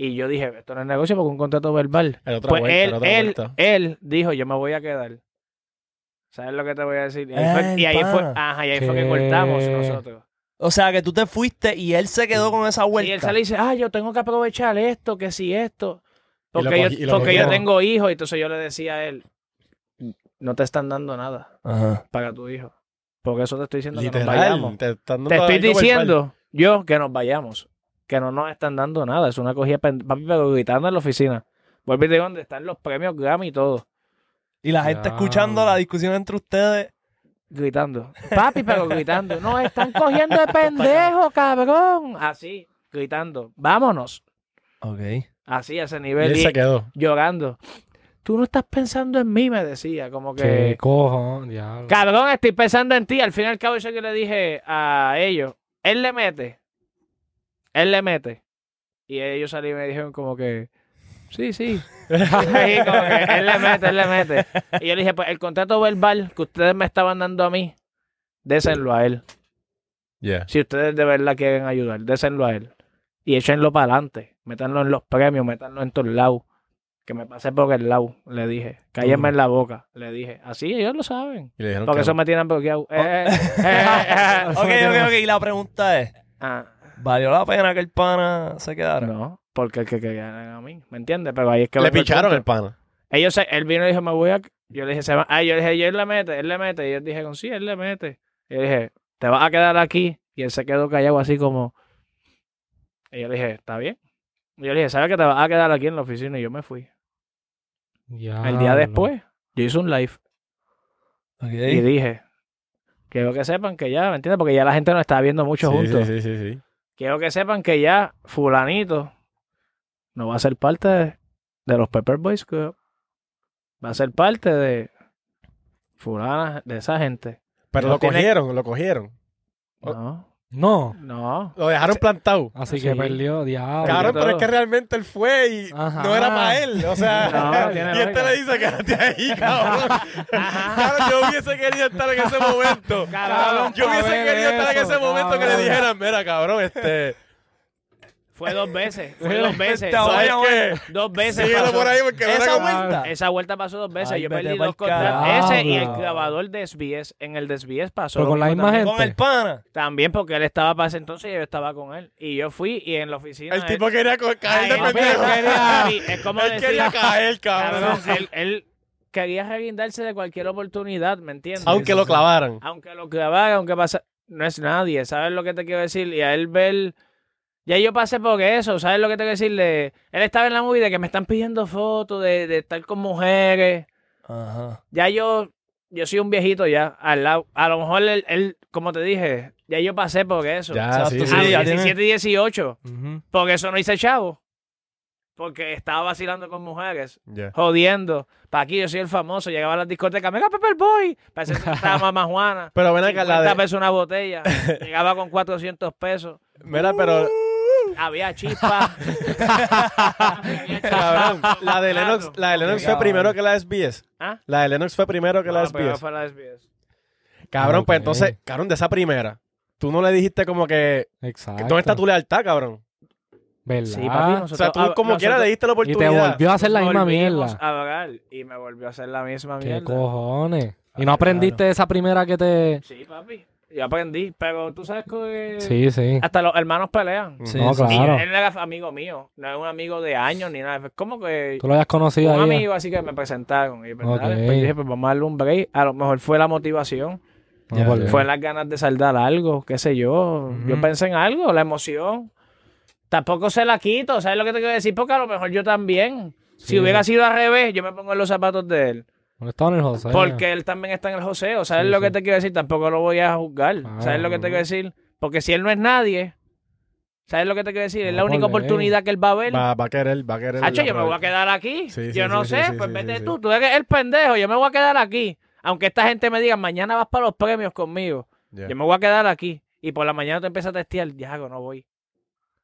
y yo dije, esto no es negocio porque es un contrato verbal. Pues vuelta, él, él, él dijo, yo me voy a quedar. ¿Sabes lo que te voy a decir? Y ahí fue, y ahí fue, ajá, y ahí fue que cortamos nosotros. O sea, que tú te fuiste y él se quedó con esa Y vuelta. él sale y dice, ah, yo tengo que aprovechar esto, que si esto. Porque, yo, y porque yo tengo hijos, y entonces yo le decía a él, no te están dando nada Ajá. para tu hijo. Porque eso te estoy diciendo que nos vayamos. te estoy verbal. diciendo yo que nos vayamos. Que no nos están dando nada. Es una cogida papi, pero gritando en la oficina. Vuelve digo dónde están los premios Grammy y todo. Y la gente Ya. escuchando la discusión entre ustedes. Gritando. Papi, pero gritando. No, están cogiendo de pendejo, cabrón. Así, gritando. Vámonos. Ok. Así, a ese Y nivel. él Y se quedó. llorando. Tú no estás pensando en mí, me decía. Como ¿Qué que. cojo? Diablo. Cabrón, estoy pensando en ti. Al fin y al cabo, eso que le dije a ellos. Él le mete. Él le mete. Y ellos salieron y me dijeron como que. Sí, sí. Ahí como que él le mete, él le mete. Y yo le dije, pues el contrato verbal que ustedes me estaban dando a mí, désenlo a él. Yeah. Si ustedes de verdad quieren ayudar, désenlo a él. Y échenlo para adelante. Métanlo en los premios, métanlo en todos lados. Que me pase por el lado, le dije. Cállenme en la boca, le dije. Así ellos lo saben. Y le dijeron Porque que eso me tienen bloqueado. Eh, eh, eh, eh. Ok, ok, ok. Y la pregunta es: Ah, ¿valió la pena que el pana se quedara? no, porque el que querían a mí, ¿me entiendes? Pero ahí es que Le el picharon el pana. Ellos, se- él vino y dijo, me voy a... Yo le dije, se va... Ah, yo le dije, y él le mete, él le mete. Y yo dije, con sí, él le mete. Y yo dije, te vas a quedar aquí. Y él se quedó callado así como... Y yo le dije, está bien. Y yo le dije, ¿sabes que te vas a quedar aquí en la oficina? Y yo me fui. El día después, yo hice un live. Ok. Y dije, quiero que sepan que ya, ¿me entiendes? Porque ya la gente nos está viendo mucho Sí, juntos. sí, sí, sí, sí. Quiero que sepan que ya fulanito no va a ser parte de, de los Pepper Boys Club. Va a ser parte de fulana, de esa gente. Pero lo cogieron, lo cogieron. No, No. no. Lo dejaron plantado. Así Sí. que perdió, diablo. Cabrón, todo. pero es que realmente él fue y Ajá. no era para él. O sea, No, y este le dice, quédate ahí, cabrón. Cabrón, yo hubiese querido estar en ese momento. Cabrón, yo hubiese querido estar en ese momento que le dijeran, mira, cabrón, este. Fue dos veces. Fue dos veces. ¿Sabes qué? Dos veces. Síguelo pasó. por ahí porque no Esa como- vuelta. Esa vuelta pasó dos veces. Ay, yo perdí dos contratos. Ese y el grabador de SBS. En el de SBS pasó. Pero con la misma también. Con el pana. También porque él estaba para ese entonces y yo estaba con él. Y yo fui y en la oficina. El él- tipo quería caer de pendejo. él quería- sí, es como Él decir- quería caer, Cabrón, cabrón. él, él quería reguindarse de cualquier oportunidad, ¿me entiendes? Aunque lo clavaran. Aunque lo clavaran, aunque pasa, no es nadie, ¿sabes lo que te quiero decir? Y a él ver, ya yo pasé por eso, ¿sabes lo que te quiero decir? De- él estaba en la movie de que me están pidiendo fotos, de, de estar con mujeres, Ajá. ya yo, yo soy un viejito ya, al lado, a lo mejor él, él, como te dije, ya yo pasé por eso. Ya, sí, a sí. los ya tiene- 17 y 18, Ujú. porque eso no hice chavo. Porque estaba vacilando con mujeres jodiendo. Para aquí yo soy el famoso. Llegaba a las discotecas, mega Pepper Boy. Parece que estaba mamá Juana. Pero ven acá, la 50 de. pesos una botella. Llegaba con 400 pesos. Mira, pero. Había chispa. Cabrón, la de Lennox, la de Lennox fue primero que la de SBS. ¿Ah? La de Lennox fue primero que la SBS. fue la SBS. Cabrón, pues entonces, cabrón, de esa primera, tú no le dijiste como que. Exacto. ¿Dónde está tu lealtad, cabrón? ¿Verdad? Sí, papi. O sea, tú como quiera le diste la y te oportunidad. volvió a hacer la misma mierda. a hablar y me volvió a hacer la misma ¿Qué mierda. cojones? ¿Y no aprendiste de esa primera que te...? Sí, papi. Yo aprendí. Pero tú sabes que Sí, sí. hasta los hermanos pelean. Sí, no, sí, Y claro. él era amigo mío. No es un amigo de años ni nada. Es como que Tú lo habías conocido un ahí. amigo así que me presentaron. Y pues, Ok. dale, pues, dije, pues vamos a darle un break. A lo mejor fue la motivación. No, ya. Fue las ganas de saldar algo, qué sé yo. Yo pensé en algo, la emoción. Tampoco se la quito, ¿sabes lo que te quiero decir? Porque a lo mejor yo también. Si hubiera sido al revés, yo me pongo en los zapatos de él. No estaba en el José. Porque él también está en el joseo. ¿Sabes Sí, lo sí. que te quiero decir? Tampoco lo voy a juzgar. Ah, ¿Sabes lo que te quiero decir? Porque si él no es nadie, ¿sabes lo que te quiero decir? Es la única oportunidad que él va a ver. Va, va a querer, va a querer. Hacho, yo me voy a quedar aquí. Sí, sí, yo no sí, sé, sí, pues sí, vete sí, tú. sí. Tú eres el pendejo, yo me voy a quedar aquí. Aunque esta gente me diga, mañana vas para los premios conmigo. Ya. Yo me voy a quedar aquí. Y por la mañana te empiezas a testear, Diago, no voy.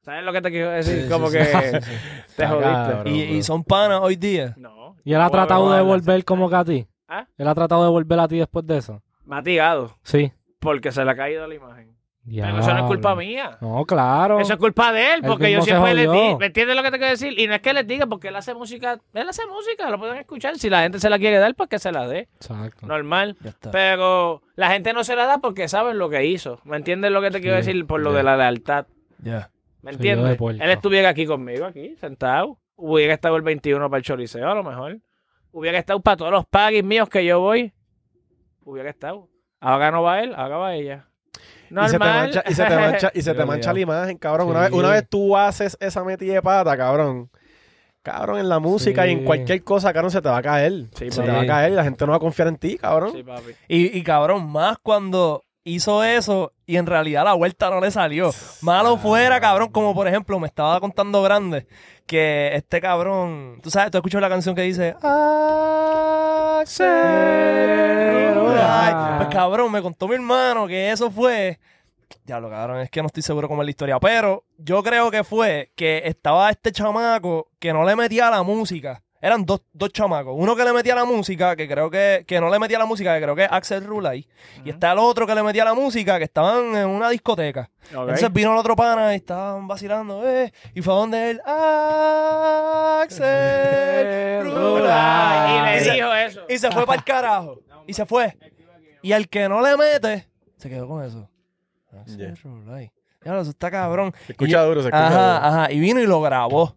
¿Sabes lo que te quiero decir? Sí, Como sí, que sí, sí, sí. te jodiste. Y, y son panas hoy día. No. ¿Y él ha tratado de volver como que a ti? ¿Ah? ¿Él ha tratado de volver a ti después de eso? Me ha tigado Sí. porque se le ha caído la imagen. Pero eso no es culpa mía. No, claro. Eso es culpa de él, porque yo siempre le digo, ¿me entiendes lo que te quiero decir? Y no es que les diga, porque él hace música, él hace música, lo pueden escuchar. Si la gente se la quiere dar, pues que se la dé, Exacto. normal. Ya está. Pero la gente no se la da porque saben lo que hizo. ¿Me entiendes lo que te quiero decir? Por lo de la lealtad. Ya. ¿Me entiendes? Él estuviera aquí conmigo, aquí, sentado. hubiera estado el 21 para el Choliseo, a lo mejor. Hubiera estado para todos los pagis míos que yo voy. Hubiera estado. Ahora no va él, ahora va ella. Y se te mancha, y se te mancha, y se te Realidad. mancha la imagen, cabrón. Una, vez, una vez tú haces esa metida de pata, cabrón. Cabrón, en la música y en cualquier cosa, cabrón, se te va a caer. Sí, se te va a caer y la gente no va a confiar en ti, cabrón. Sí, papi. Y, y cabrón, más cuando hizo eso y en realidad la vuelta no le salió. Malo fuera, cabrón, como por ejemplo me estaba contando grande que este cabrón, tú sabes, tú escuchas la canción que dice Pues cabrón, me contó mi hermano que eso fue ya lo cabrón, es que no estoy seguro cómo es la historia, pero yo creo que fue que estaba este chamaco que no le metía a la música. Eran dos, dos chamacos. Uno que le metía la música, que creo que, que no le metía la música, que creo que es Axel Rulay. Y está el otro que le metía la música, que estaban en una discoteca. Entonces vino el otro pana y estaban vacilando, eh, y fue donde él, Axel Rulay. Y le dijo eso. y se fue para el carajo. Y se fue. Y el que no le mete, se quedó con eso. Axel Yeah. Rulay. Ya, eso está cabrón. Se escucha duro, se escucha Ajá, duro. ajá. Y vino y lo grabó.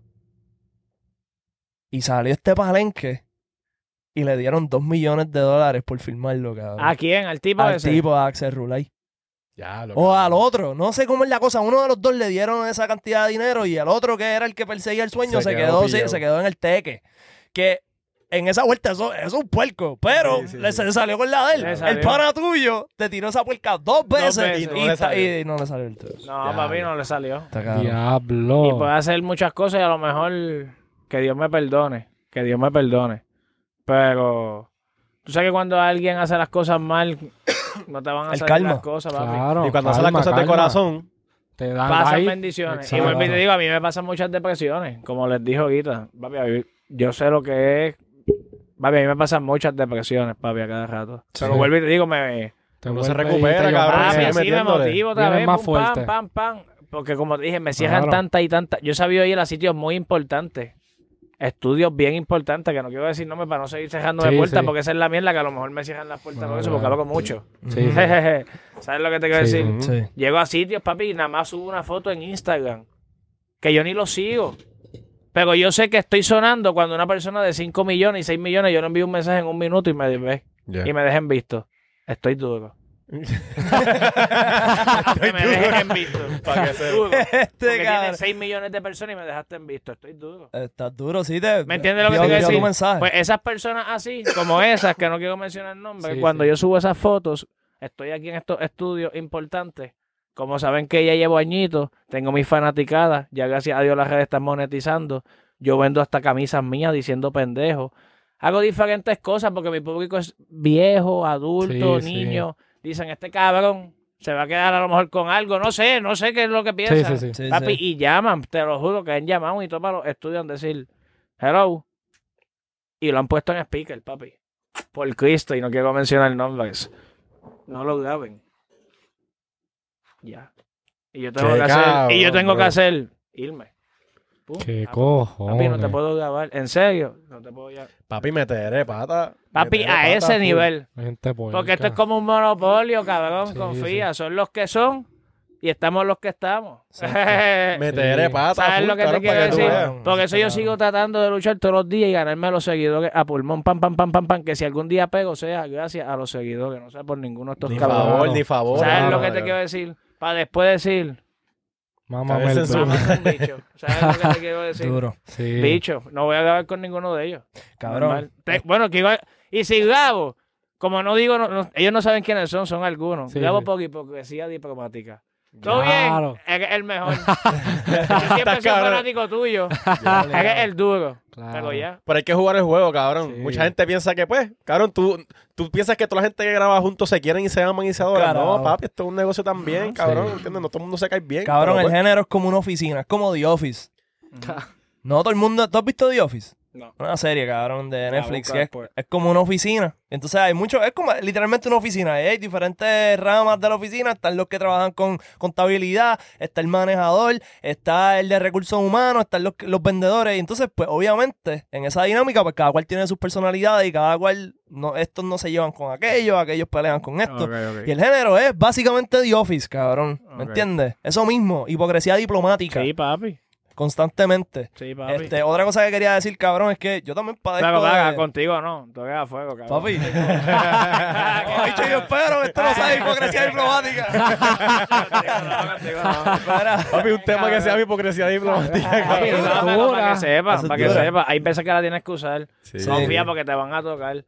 Y salió este palenque. Y le dieron dos millones de dólares por filmarlo, cabrón. ¿A quién? ¿Al tipo Al ese? tipo, a Axel Rulay. Ya, lo O al otro. No sé cómo es la cosa. Uno de los dos le dieron esa cantidad de dinero y el otro, que era el que perseguía el sueño, Se se, quedó quedó, sí, pillado. se quedó en el teque. Que en esa vuelta eso, eso es un puerco. Pero Sí, sí, le, sí. se salió con la de él. El pana tuyo te tiró esa puerca dos veces, veces. Y, no le salió. y no le salió el tres. No, Ya, papi, no le salió. Diablo. Y puede hacer muchas cosas y a lo mejor que Dios me perdone. Que Dios me perdone. Pero tú sabes que cuando alguien hace las cosas mal, no te van a El salir calma. las cosas, papi. Claro, Y cuando haces las calma, cosas de calma. corazón, Te dan Pasan ahí. bendiciones. Y vuelvo y te digo, a mí me pasan muchas depresiones. Como les dije ahorita. Papi, a mí- yo sé lo que es. Papi, a mí me pasan muchas depresiones, papi, a cada rato. Pero Sí. vuelvo y te digo, me... Te Uno se vuelve recupera, cabrón, Papi, sigue me metiéndole. motivo otra Vienes vez. más pum, pam, fuerte. pam, pam. Porque como te dije, me cierran Claro. tantas y tantas. Yo sabía ir a sitios muy importantes. Estudios bien importantes, que no quiero decir nombres para no seguir cerrándome Sí, puertas, sí. porque esa es la mierda que a lo mejor me cierran las puertas por Ah, eso, porque hablo mucho. Sí, sí. ¿Sabes lo que te quiero Sí. decir? Sí. Llego a sitios, papi, y nada más subo una foto en Instagram. Que yo ni lo sigo. Pero yo sé que estoy sonando cuando una persona de 5 millones y 6 millones, yo le envío un mensaje en un minuto y me ve ya. y me dejen visto. Estoy duro. Estoy que me duro. dejen visto. Para que se- Duro. Porque Este tiene cabrón. 6 millones de personas y me dejaste en visto. Estoy duro. Estás duro, sí. Te, ¿Me entiendes lo que dio- te quiero decir? mensaje. Pues esas personas así, como esas, que no quiero mencionar el nombre, Sí, cuando sí. yo subo esas fotos, estoy aquí en estos estudios importantes. Como saben que ya llevo añitos, tengo mis fanaticadas, ya gracias a Dios las redes están monetizando. Yo vendo hasta camisas mías diciendo pendejo. Hago diferentes cosas porque mi público es viejo, adulto, Sí, sí. Dicen, este cabrón se va a quedar a lo mejor con algo. No sé, no sé qué es lo que piensan. sí, sí. Sí, Papi, sí. y llaman, te lo juro que han llamado y todo para los estudios decir, hello. Y lo han puesto en speaker, papi. Por Cristo, y no quiero mencionar nombres. No lo graben. Ya. Y yo tengo Qué que hacer, y yo tengo que hacer, irme. Pum, Qué papi. cojones. Papi, no te puedo grabar. En serio, no te puedo ya. Papi, meteré pata. Papi, meteré a pata ese nivel. Gente. Porque esto es como un monopolio, cabrón. Sí, confía. Son los que son y estamos los que estamos. Meteré pata. ¿Sabes full, lo que te quiero decir? Porque eso yo sigo tratando de luchar todos los días y ganarme a los seguidores a pulmón, pam, pam, pam, pam, pam, que si algún día pego sea gracias a los seguidores, no sea por ninguno de estos Ni cabrones. favor, ni favor. ¿Sabes lo que te quiero decir? Para después decir, El. "Mamá, es un bicho. ¿Sabes lo que te quiero decir? Duro. Sí. Bicho, no voy a grabar con ninguno de ellos. Cabrón. Te- bueno, que iba- y si grabo, como no digo, no- no- ellos no saben quiénes son, son algunos. Sí, grabo sí. por hipocresía diplomática. Todo Claro. bien, eres el mejor. Yo siempre soy cabrón. fanático tuyo. Eres el duro. Claro. Pero ya. Pero hay que jugar el juego, cabrón. Sí. Mucha gente piensa que, pues, cabrón, tú, tú piensas que toda la gente que graba juntos se quieren y se aman y se adoran. No, papi, esto es un negocio también, cabrón. Sí. ¿Entiendes? No todo el mundo se cae bien. Cabrón, pero, el pues, género es como una oficina, es como The Office. No todo el mundo. ¿Tú has visto The Office? No. Una serie, cabrón, de Netflix, que es, es como una oficina. Entonces hay mucho, es como literalmente una oficina. ¿eh? Hay diferentes ramas de la oficina. Están los que trabajan con contabilidad, está el manejador, está el de recursos humanos, están los, los vendedores. Y entonces, pues obviamente, en esa dinámica, pues cada cual tiene sus personalidades y cada cual, no, estos no se llevan con aquellos, aquellos pelean con esto. Y el género es básicamente The Office, cabrón. ¿Me entiendes? Eso mismo, hipocresía diplomática. Sí, papi. Constantemente. Sí, papi. Este, otra cosa que quería decir, cabrón, es que yo también padezco Pero de... contigo no. Toque a fuego, cabrón. Papi. Como he dicho yo, espero, esto no sabe hipocresía diplomática. Papi, un tema que sea hipocresía diplomática. Papi, para que es para que sepas. Hay veces que la tienes que usar. Sí. Confía porque te van a tocar.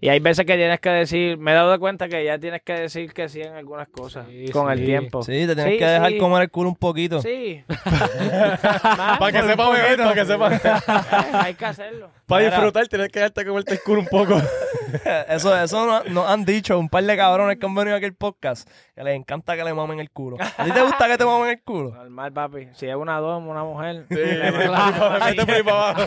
Y hay veces que tienes que decir, me he dado cuenta que ya tienes que decir que sí en algunas cosas Sí, con el sí. tiempo. Sí, te tienes Sí, que dejar sí. comer el culo un poquito. Sí. Para que sepa beber, para que sepa. Hay que hacerlo. Para disfrutar, tienes que darte comerte el culo un poco. Eso, eso no- nos han dicho un par de cabrones que han venido aquí al podcast que les encanta que le mamen el culo. ¿A ti te gusta que te mamen el culo? Normal, papi. Si es una doma, una mujer. Por ahí para abajo.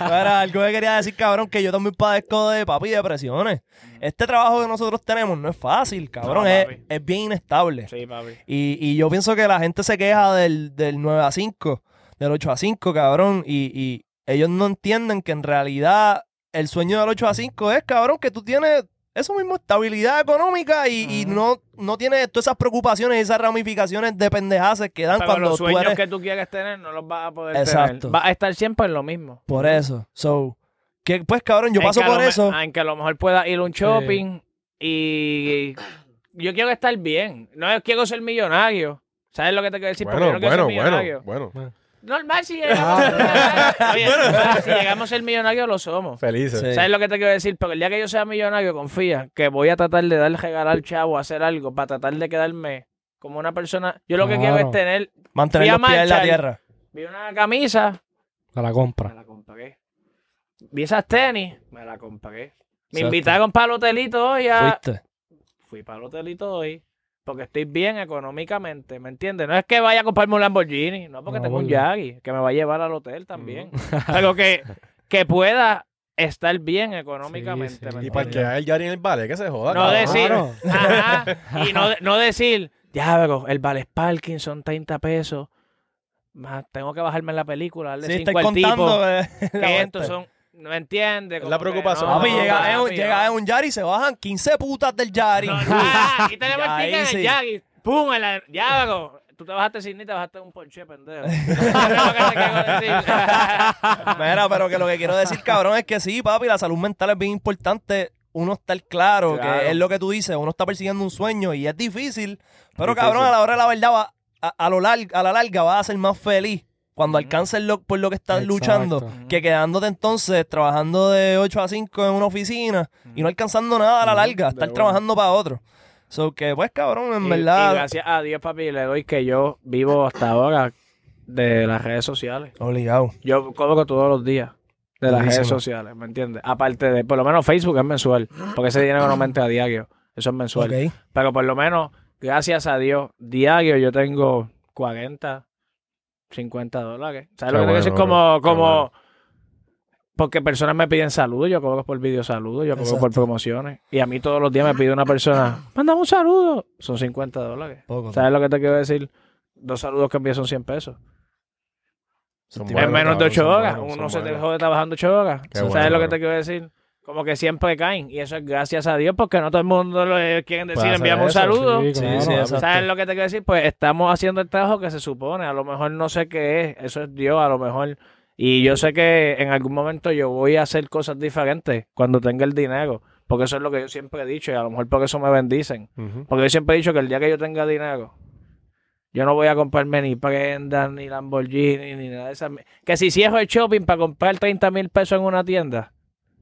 Algo que quería decir, cabrón, que yo también padezco de papi depresiones. Este trabajo que nosotros tenemos no es fácil, cabrón. No, es, es bien inestable. Sí, papi. Y, y yo pienso que la gente se queja del, del 9 a 5, del 8 a 5, cabrón. Y, y ellos no entienden que en realidad el sueño del 8 a 5 es, cabrón, que tú tienes eso mismo, estabilidad económica y, y no, no tienes todas esas preocupaciones y esas ramificaciones de pendejaces que dan cuando los tú sueños eres... que tú quieres tener no los vas a poder Exacto. tener. Vas a estar siempre en lo mismo. Por eso. So, que pues, cabrón, yo En paso que a por lo me- eso. En que a lo mejor pueda ir a un shopping y yo quiero estar bien. No quiero ser millonario. ¿Sabes lo que te quiero decir? Porque yo Bueno, no quiero bueno, ser millonario. bueno, bueno. Normal, si llegamos, a ser millonario. Oye, normal, si llegamos a ser millonario, lo somos. Felices. Sí. ¿Sabes lo que te quiero decir? Pero el día que yo sea millonario, confía que voy a tratar de darle regalar al chavo, hacer algo para tratar de quedarme como una persona. Yo lo que quiero es tener. Mantener fui a los pies en la marchar. tierra. Vi una camisa, A la me compra. la compré. Vi esas tenis, me la compré. Me Exacto. invitaron para el hotelito hoy. a- Fuiste. Fui para el hotelito hoy. Porque estoy bien económicamente, ¿me entiendes? No es que vaya a comprarme un Lamborghini, no, porque No, tengo un Yagi que me va a llevar al hotel también. Pero que, que pueda estar bien económicamente. Sí, sí. ¿me Y para que el Yari en el vale, que se joda. No cabrón. decir, ajá, y no, no decir, ya, pero el vale parking son 30 pesos, más tengo que bajarme en la película, darle Sí, 5 estoy al tipo, contando. eh, la que estos son, no entiende. Como la que preocupación. no, Papi, no, llega, en un, papi, llega no. en un Yari y se bajan 15 putas del Yari. No, aquí tenemos el Ahí ticket sí. del Yagi, pum, en la, ya, tú te bajaste sin ni te bajaste en un Porsche, pendejo. Eso es lo que te quiero decir. Mira, pero que lo que quiero decir, cabrón, es que sí, papi, la salud mental es bien importante. Uno estar claro, Claro. que es lo que tú dices, uno está persiguiendo un sueño y es difícil, pero Difícil. cabrón, a la hora de la verdad, va, a, a lo lar- a la larga vas a ser más feliz cuando alcances lo, por lo que estás Exacto. luchando, que quedándote entonces trabajando de 8 a 5 en una oficina y no alcanzando nada a la larga, estar trabajando para otro. So que, pues, cabrón, en Y- verdad... Y gracias a Dios, papi, le doy que yo vivo hasta ahora de las redes sociales. Obligado. Yo cobro todos los días de las redes sociales, ¿me entiendes? Aparte de, por lo menos Facebook es mensual, porque ese dinero no me entra a diario, eso es mensual. Ok. Pero por lo menos, gracias a Dios, diario yo tengo 40, 50 dólares. ¿Sabes Qué lo que te quiero decir? bueno, Como, qué como, bueno. porque personas me piden saludos, yo cobro por video saludos, yo cobro por promociones. Y a mí todos los días me pide una persona, mándame un saludo, son 50 dólares. Poco, ¿Sabes lo que te quiero decir? Dos saludos que envío son 100 pesos. Son En en buenos, menos de cabrón, 8 son horas. buenos, Uno se te buenos. jode trabajando 8 horas. Qué ¿Sabes lo que te quiero decir? Como que siempre caen. Y eso es gracias a Dios porque no todo el mundo lo eh, quieren decir, enviamos un saludo. Sí, Sí, claro. sí, exacto. ¿Sabes lo que te quiero decir? Pues estamos haciendo el trabajo que se supone. A lo mejor no sé qué es. Eso es Dios, a lo mejor. Y yo sé que en algún momento yo voy a hacer cosas diferentes cuando tenga el dinero. Porque eso es lo que yo siempre he dicho. Y a lo mejor por eso me bendicen. Porque yo siempre he dicho que el día que yo tenga dinero, yo no voy a comprarme ni prendas, ni Lamborghini, ni nada de esas. Que si cierro el shopping para comprar 30 mil pesos en una tienda,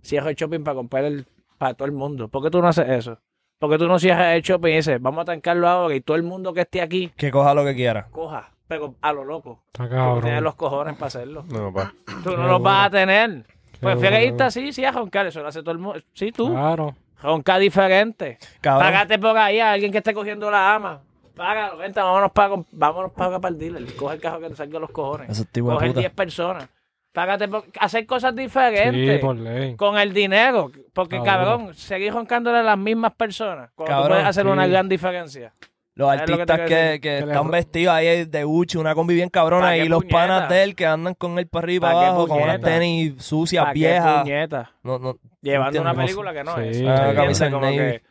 cierro el shopping para comprar el, para todo el mundo. ¿Por qué tú no haces eso? Porque tú no cierras el shopping y dices, vamos a trancarlo ahora y todo el mundo que esté aquí, Que coja lo que quiera. coja. Pero a lo loco. Está Tú no tienes cabrón. los cojones para hacerlo. No, pa. Tú no Qué los bueno. vas a tener. Pues Qué fíjate, así, sí, a roncar. Eso lo hace todo el mundo. Sí, tú. Claro. Roncar diferente. Cabrón. Págate por ahí a alguien que esté cogiendo la ama. Págalo, vente, vámonos para vámonos para para el dealer. Coge el carro que te salga los cojones. Coge puta. 10 personas. Págate por hacer cosas Sí, diferentes por ley. con el dinero. Porque, Cabrón. cabrón, seguir roncándole a las mismas personas. Cuando tú Cabrón, puedes hacer una sí. gran diferencia. Los ¿Sabes lo que te artistas que, que están vestidos ahí de Gucci, una combi bien cabrona, ¿Pa' y los puñeta? panas de él que andan con él para arriba y ¿Pa' para abajo, con unas tenis sucias, ¿Pa' qué viejas. No, no, Llevando una película que no Sí. es. Ah, camisa Navy. que,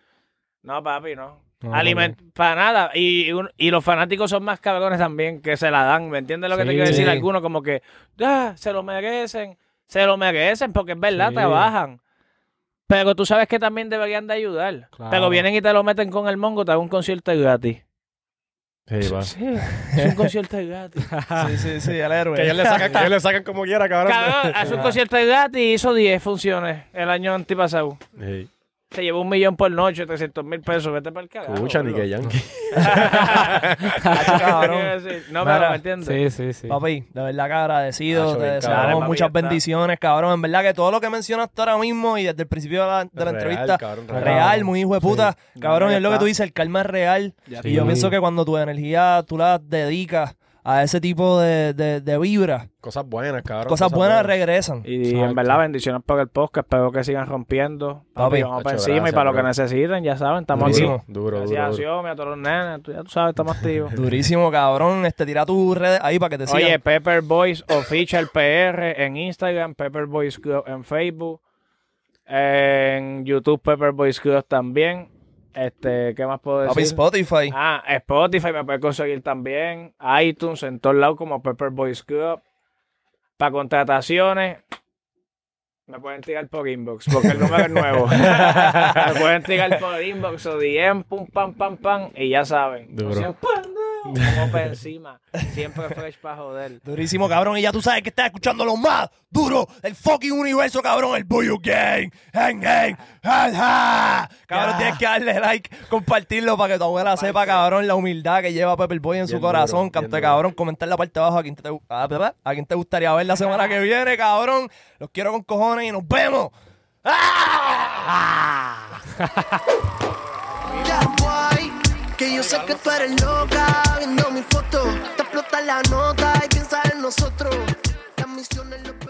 no, papi, no. No, Aliment para nada. Y, los fanáticos son más cabrones también que se la dan. ¿Me entiendes lo que te quiero decir? Sí. Algunos como que ah, se lo merecen. Se lo merecen porque es verdad, Sí. trabajan. Pero tú sabes que también deberían de ayudar. Claro. Pero vienen y te lo meten con el mongo, te dan un concierto gratis. Sí, va. Sí, es un concierto gratis. Sí, sí, sí, el héroe. Que ellos le sacan, que ellos le sacan como quiera, cabrón. Cabrón, hace un concierto gratis y hizo 10 funciones el año antipasado. Sí. Se llevó un millón por noche, 300 mil pesos. Vete para el carajo. Escucha, ni que Yankee. No, Mira, pero ¿me entiendes? Sí, sí, sí. Papi, de verdad que agradecido, te bien, deseamos cabrón. Papi, muchas está. bendiciones, cabrón. En verdad que todo lo que mencionaste ahora mismo y desde el principio de la, de la Real, entrevista, cabrón, real, real. muy hijo de puta. Cabrón, es lo que tú dices, el karma es real. Ya Y yo pienso que cuando tu energía tú la dedicas a ese tipo de, de, de vibra, Cosas buenas, cabrón. cosas buenas regresan. Y Exacto. en verdad, bendiciones por el podcast. Espero que sigan rompiendo. Papi, vamos para encima y gracias, para lo que bro. necesiten, ya saben, estamos Durísimo. aquí. Duro, Gracias a duro. Xiaomi, a todos los nenes. Tú, ya tú sabes, estamos activos. Durísimo, cabrón. Este, tira tus redes ahí para que te sigan. Oye, Pepper Boys Official PR en Instagram, Pepper Boys Club en Facebook, en YouTube Pepper Boys Club también. Este, ¿qué más puedo Papi, decir? Spotify. Ah, Spotify me puedes conseguir también, iTunes en todos lados como Pepper Boys Club. Para contrataciones me pueden tirar por inbox porque el número es nuevo. me pueden tirar por inbox o DM, pum, pam, pam, pam y ya saben. Duro. O sea, pendejo, Como por encima, siempre fresh para joder. Durísimo, cabrón. Y ya tú sabes que estás escuchando lo más duro del fucking universo, cabrón. El Buyu Gang. Ja, ja. Cabrón, tienes que darle like, compartirlo para que tu abuela sepa, cabrón, la humildad que lleva Pepper Boy en su Bien corazón. Canto cabrón, comentar la parte de abajo a quien te, a, a quien te gustaría ver la semana que viene, cabrón. Los quiero con cojones y nos vemos. ¡Ah! Que yo sé que tú eres loca, viendo mi foto. Te explota la nota y piensa en nosotros. La misión es lo que.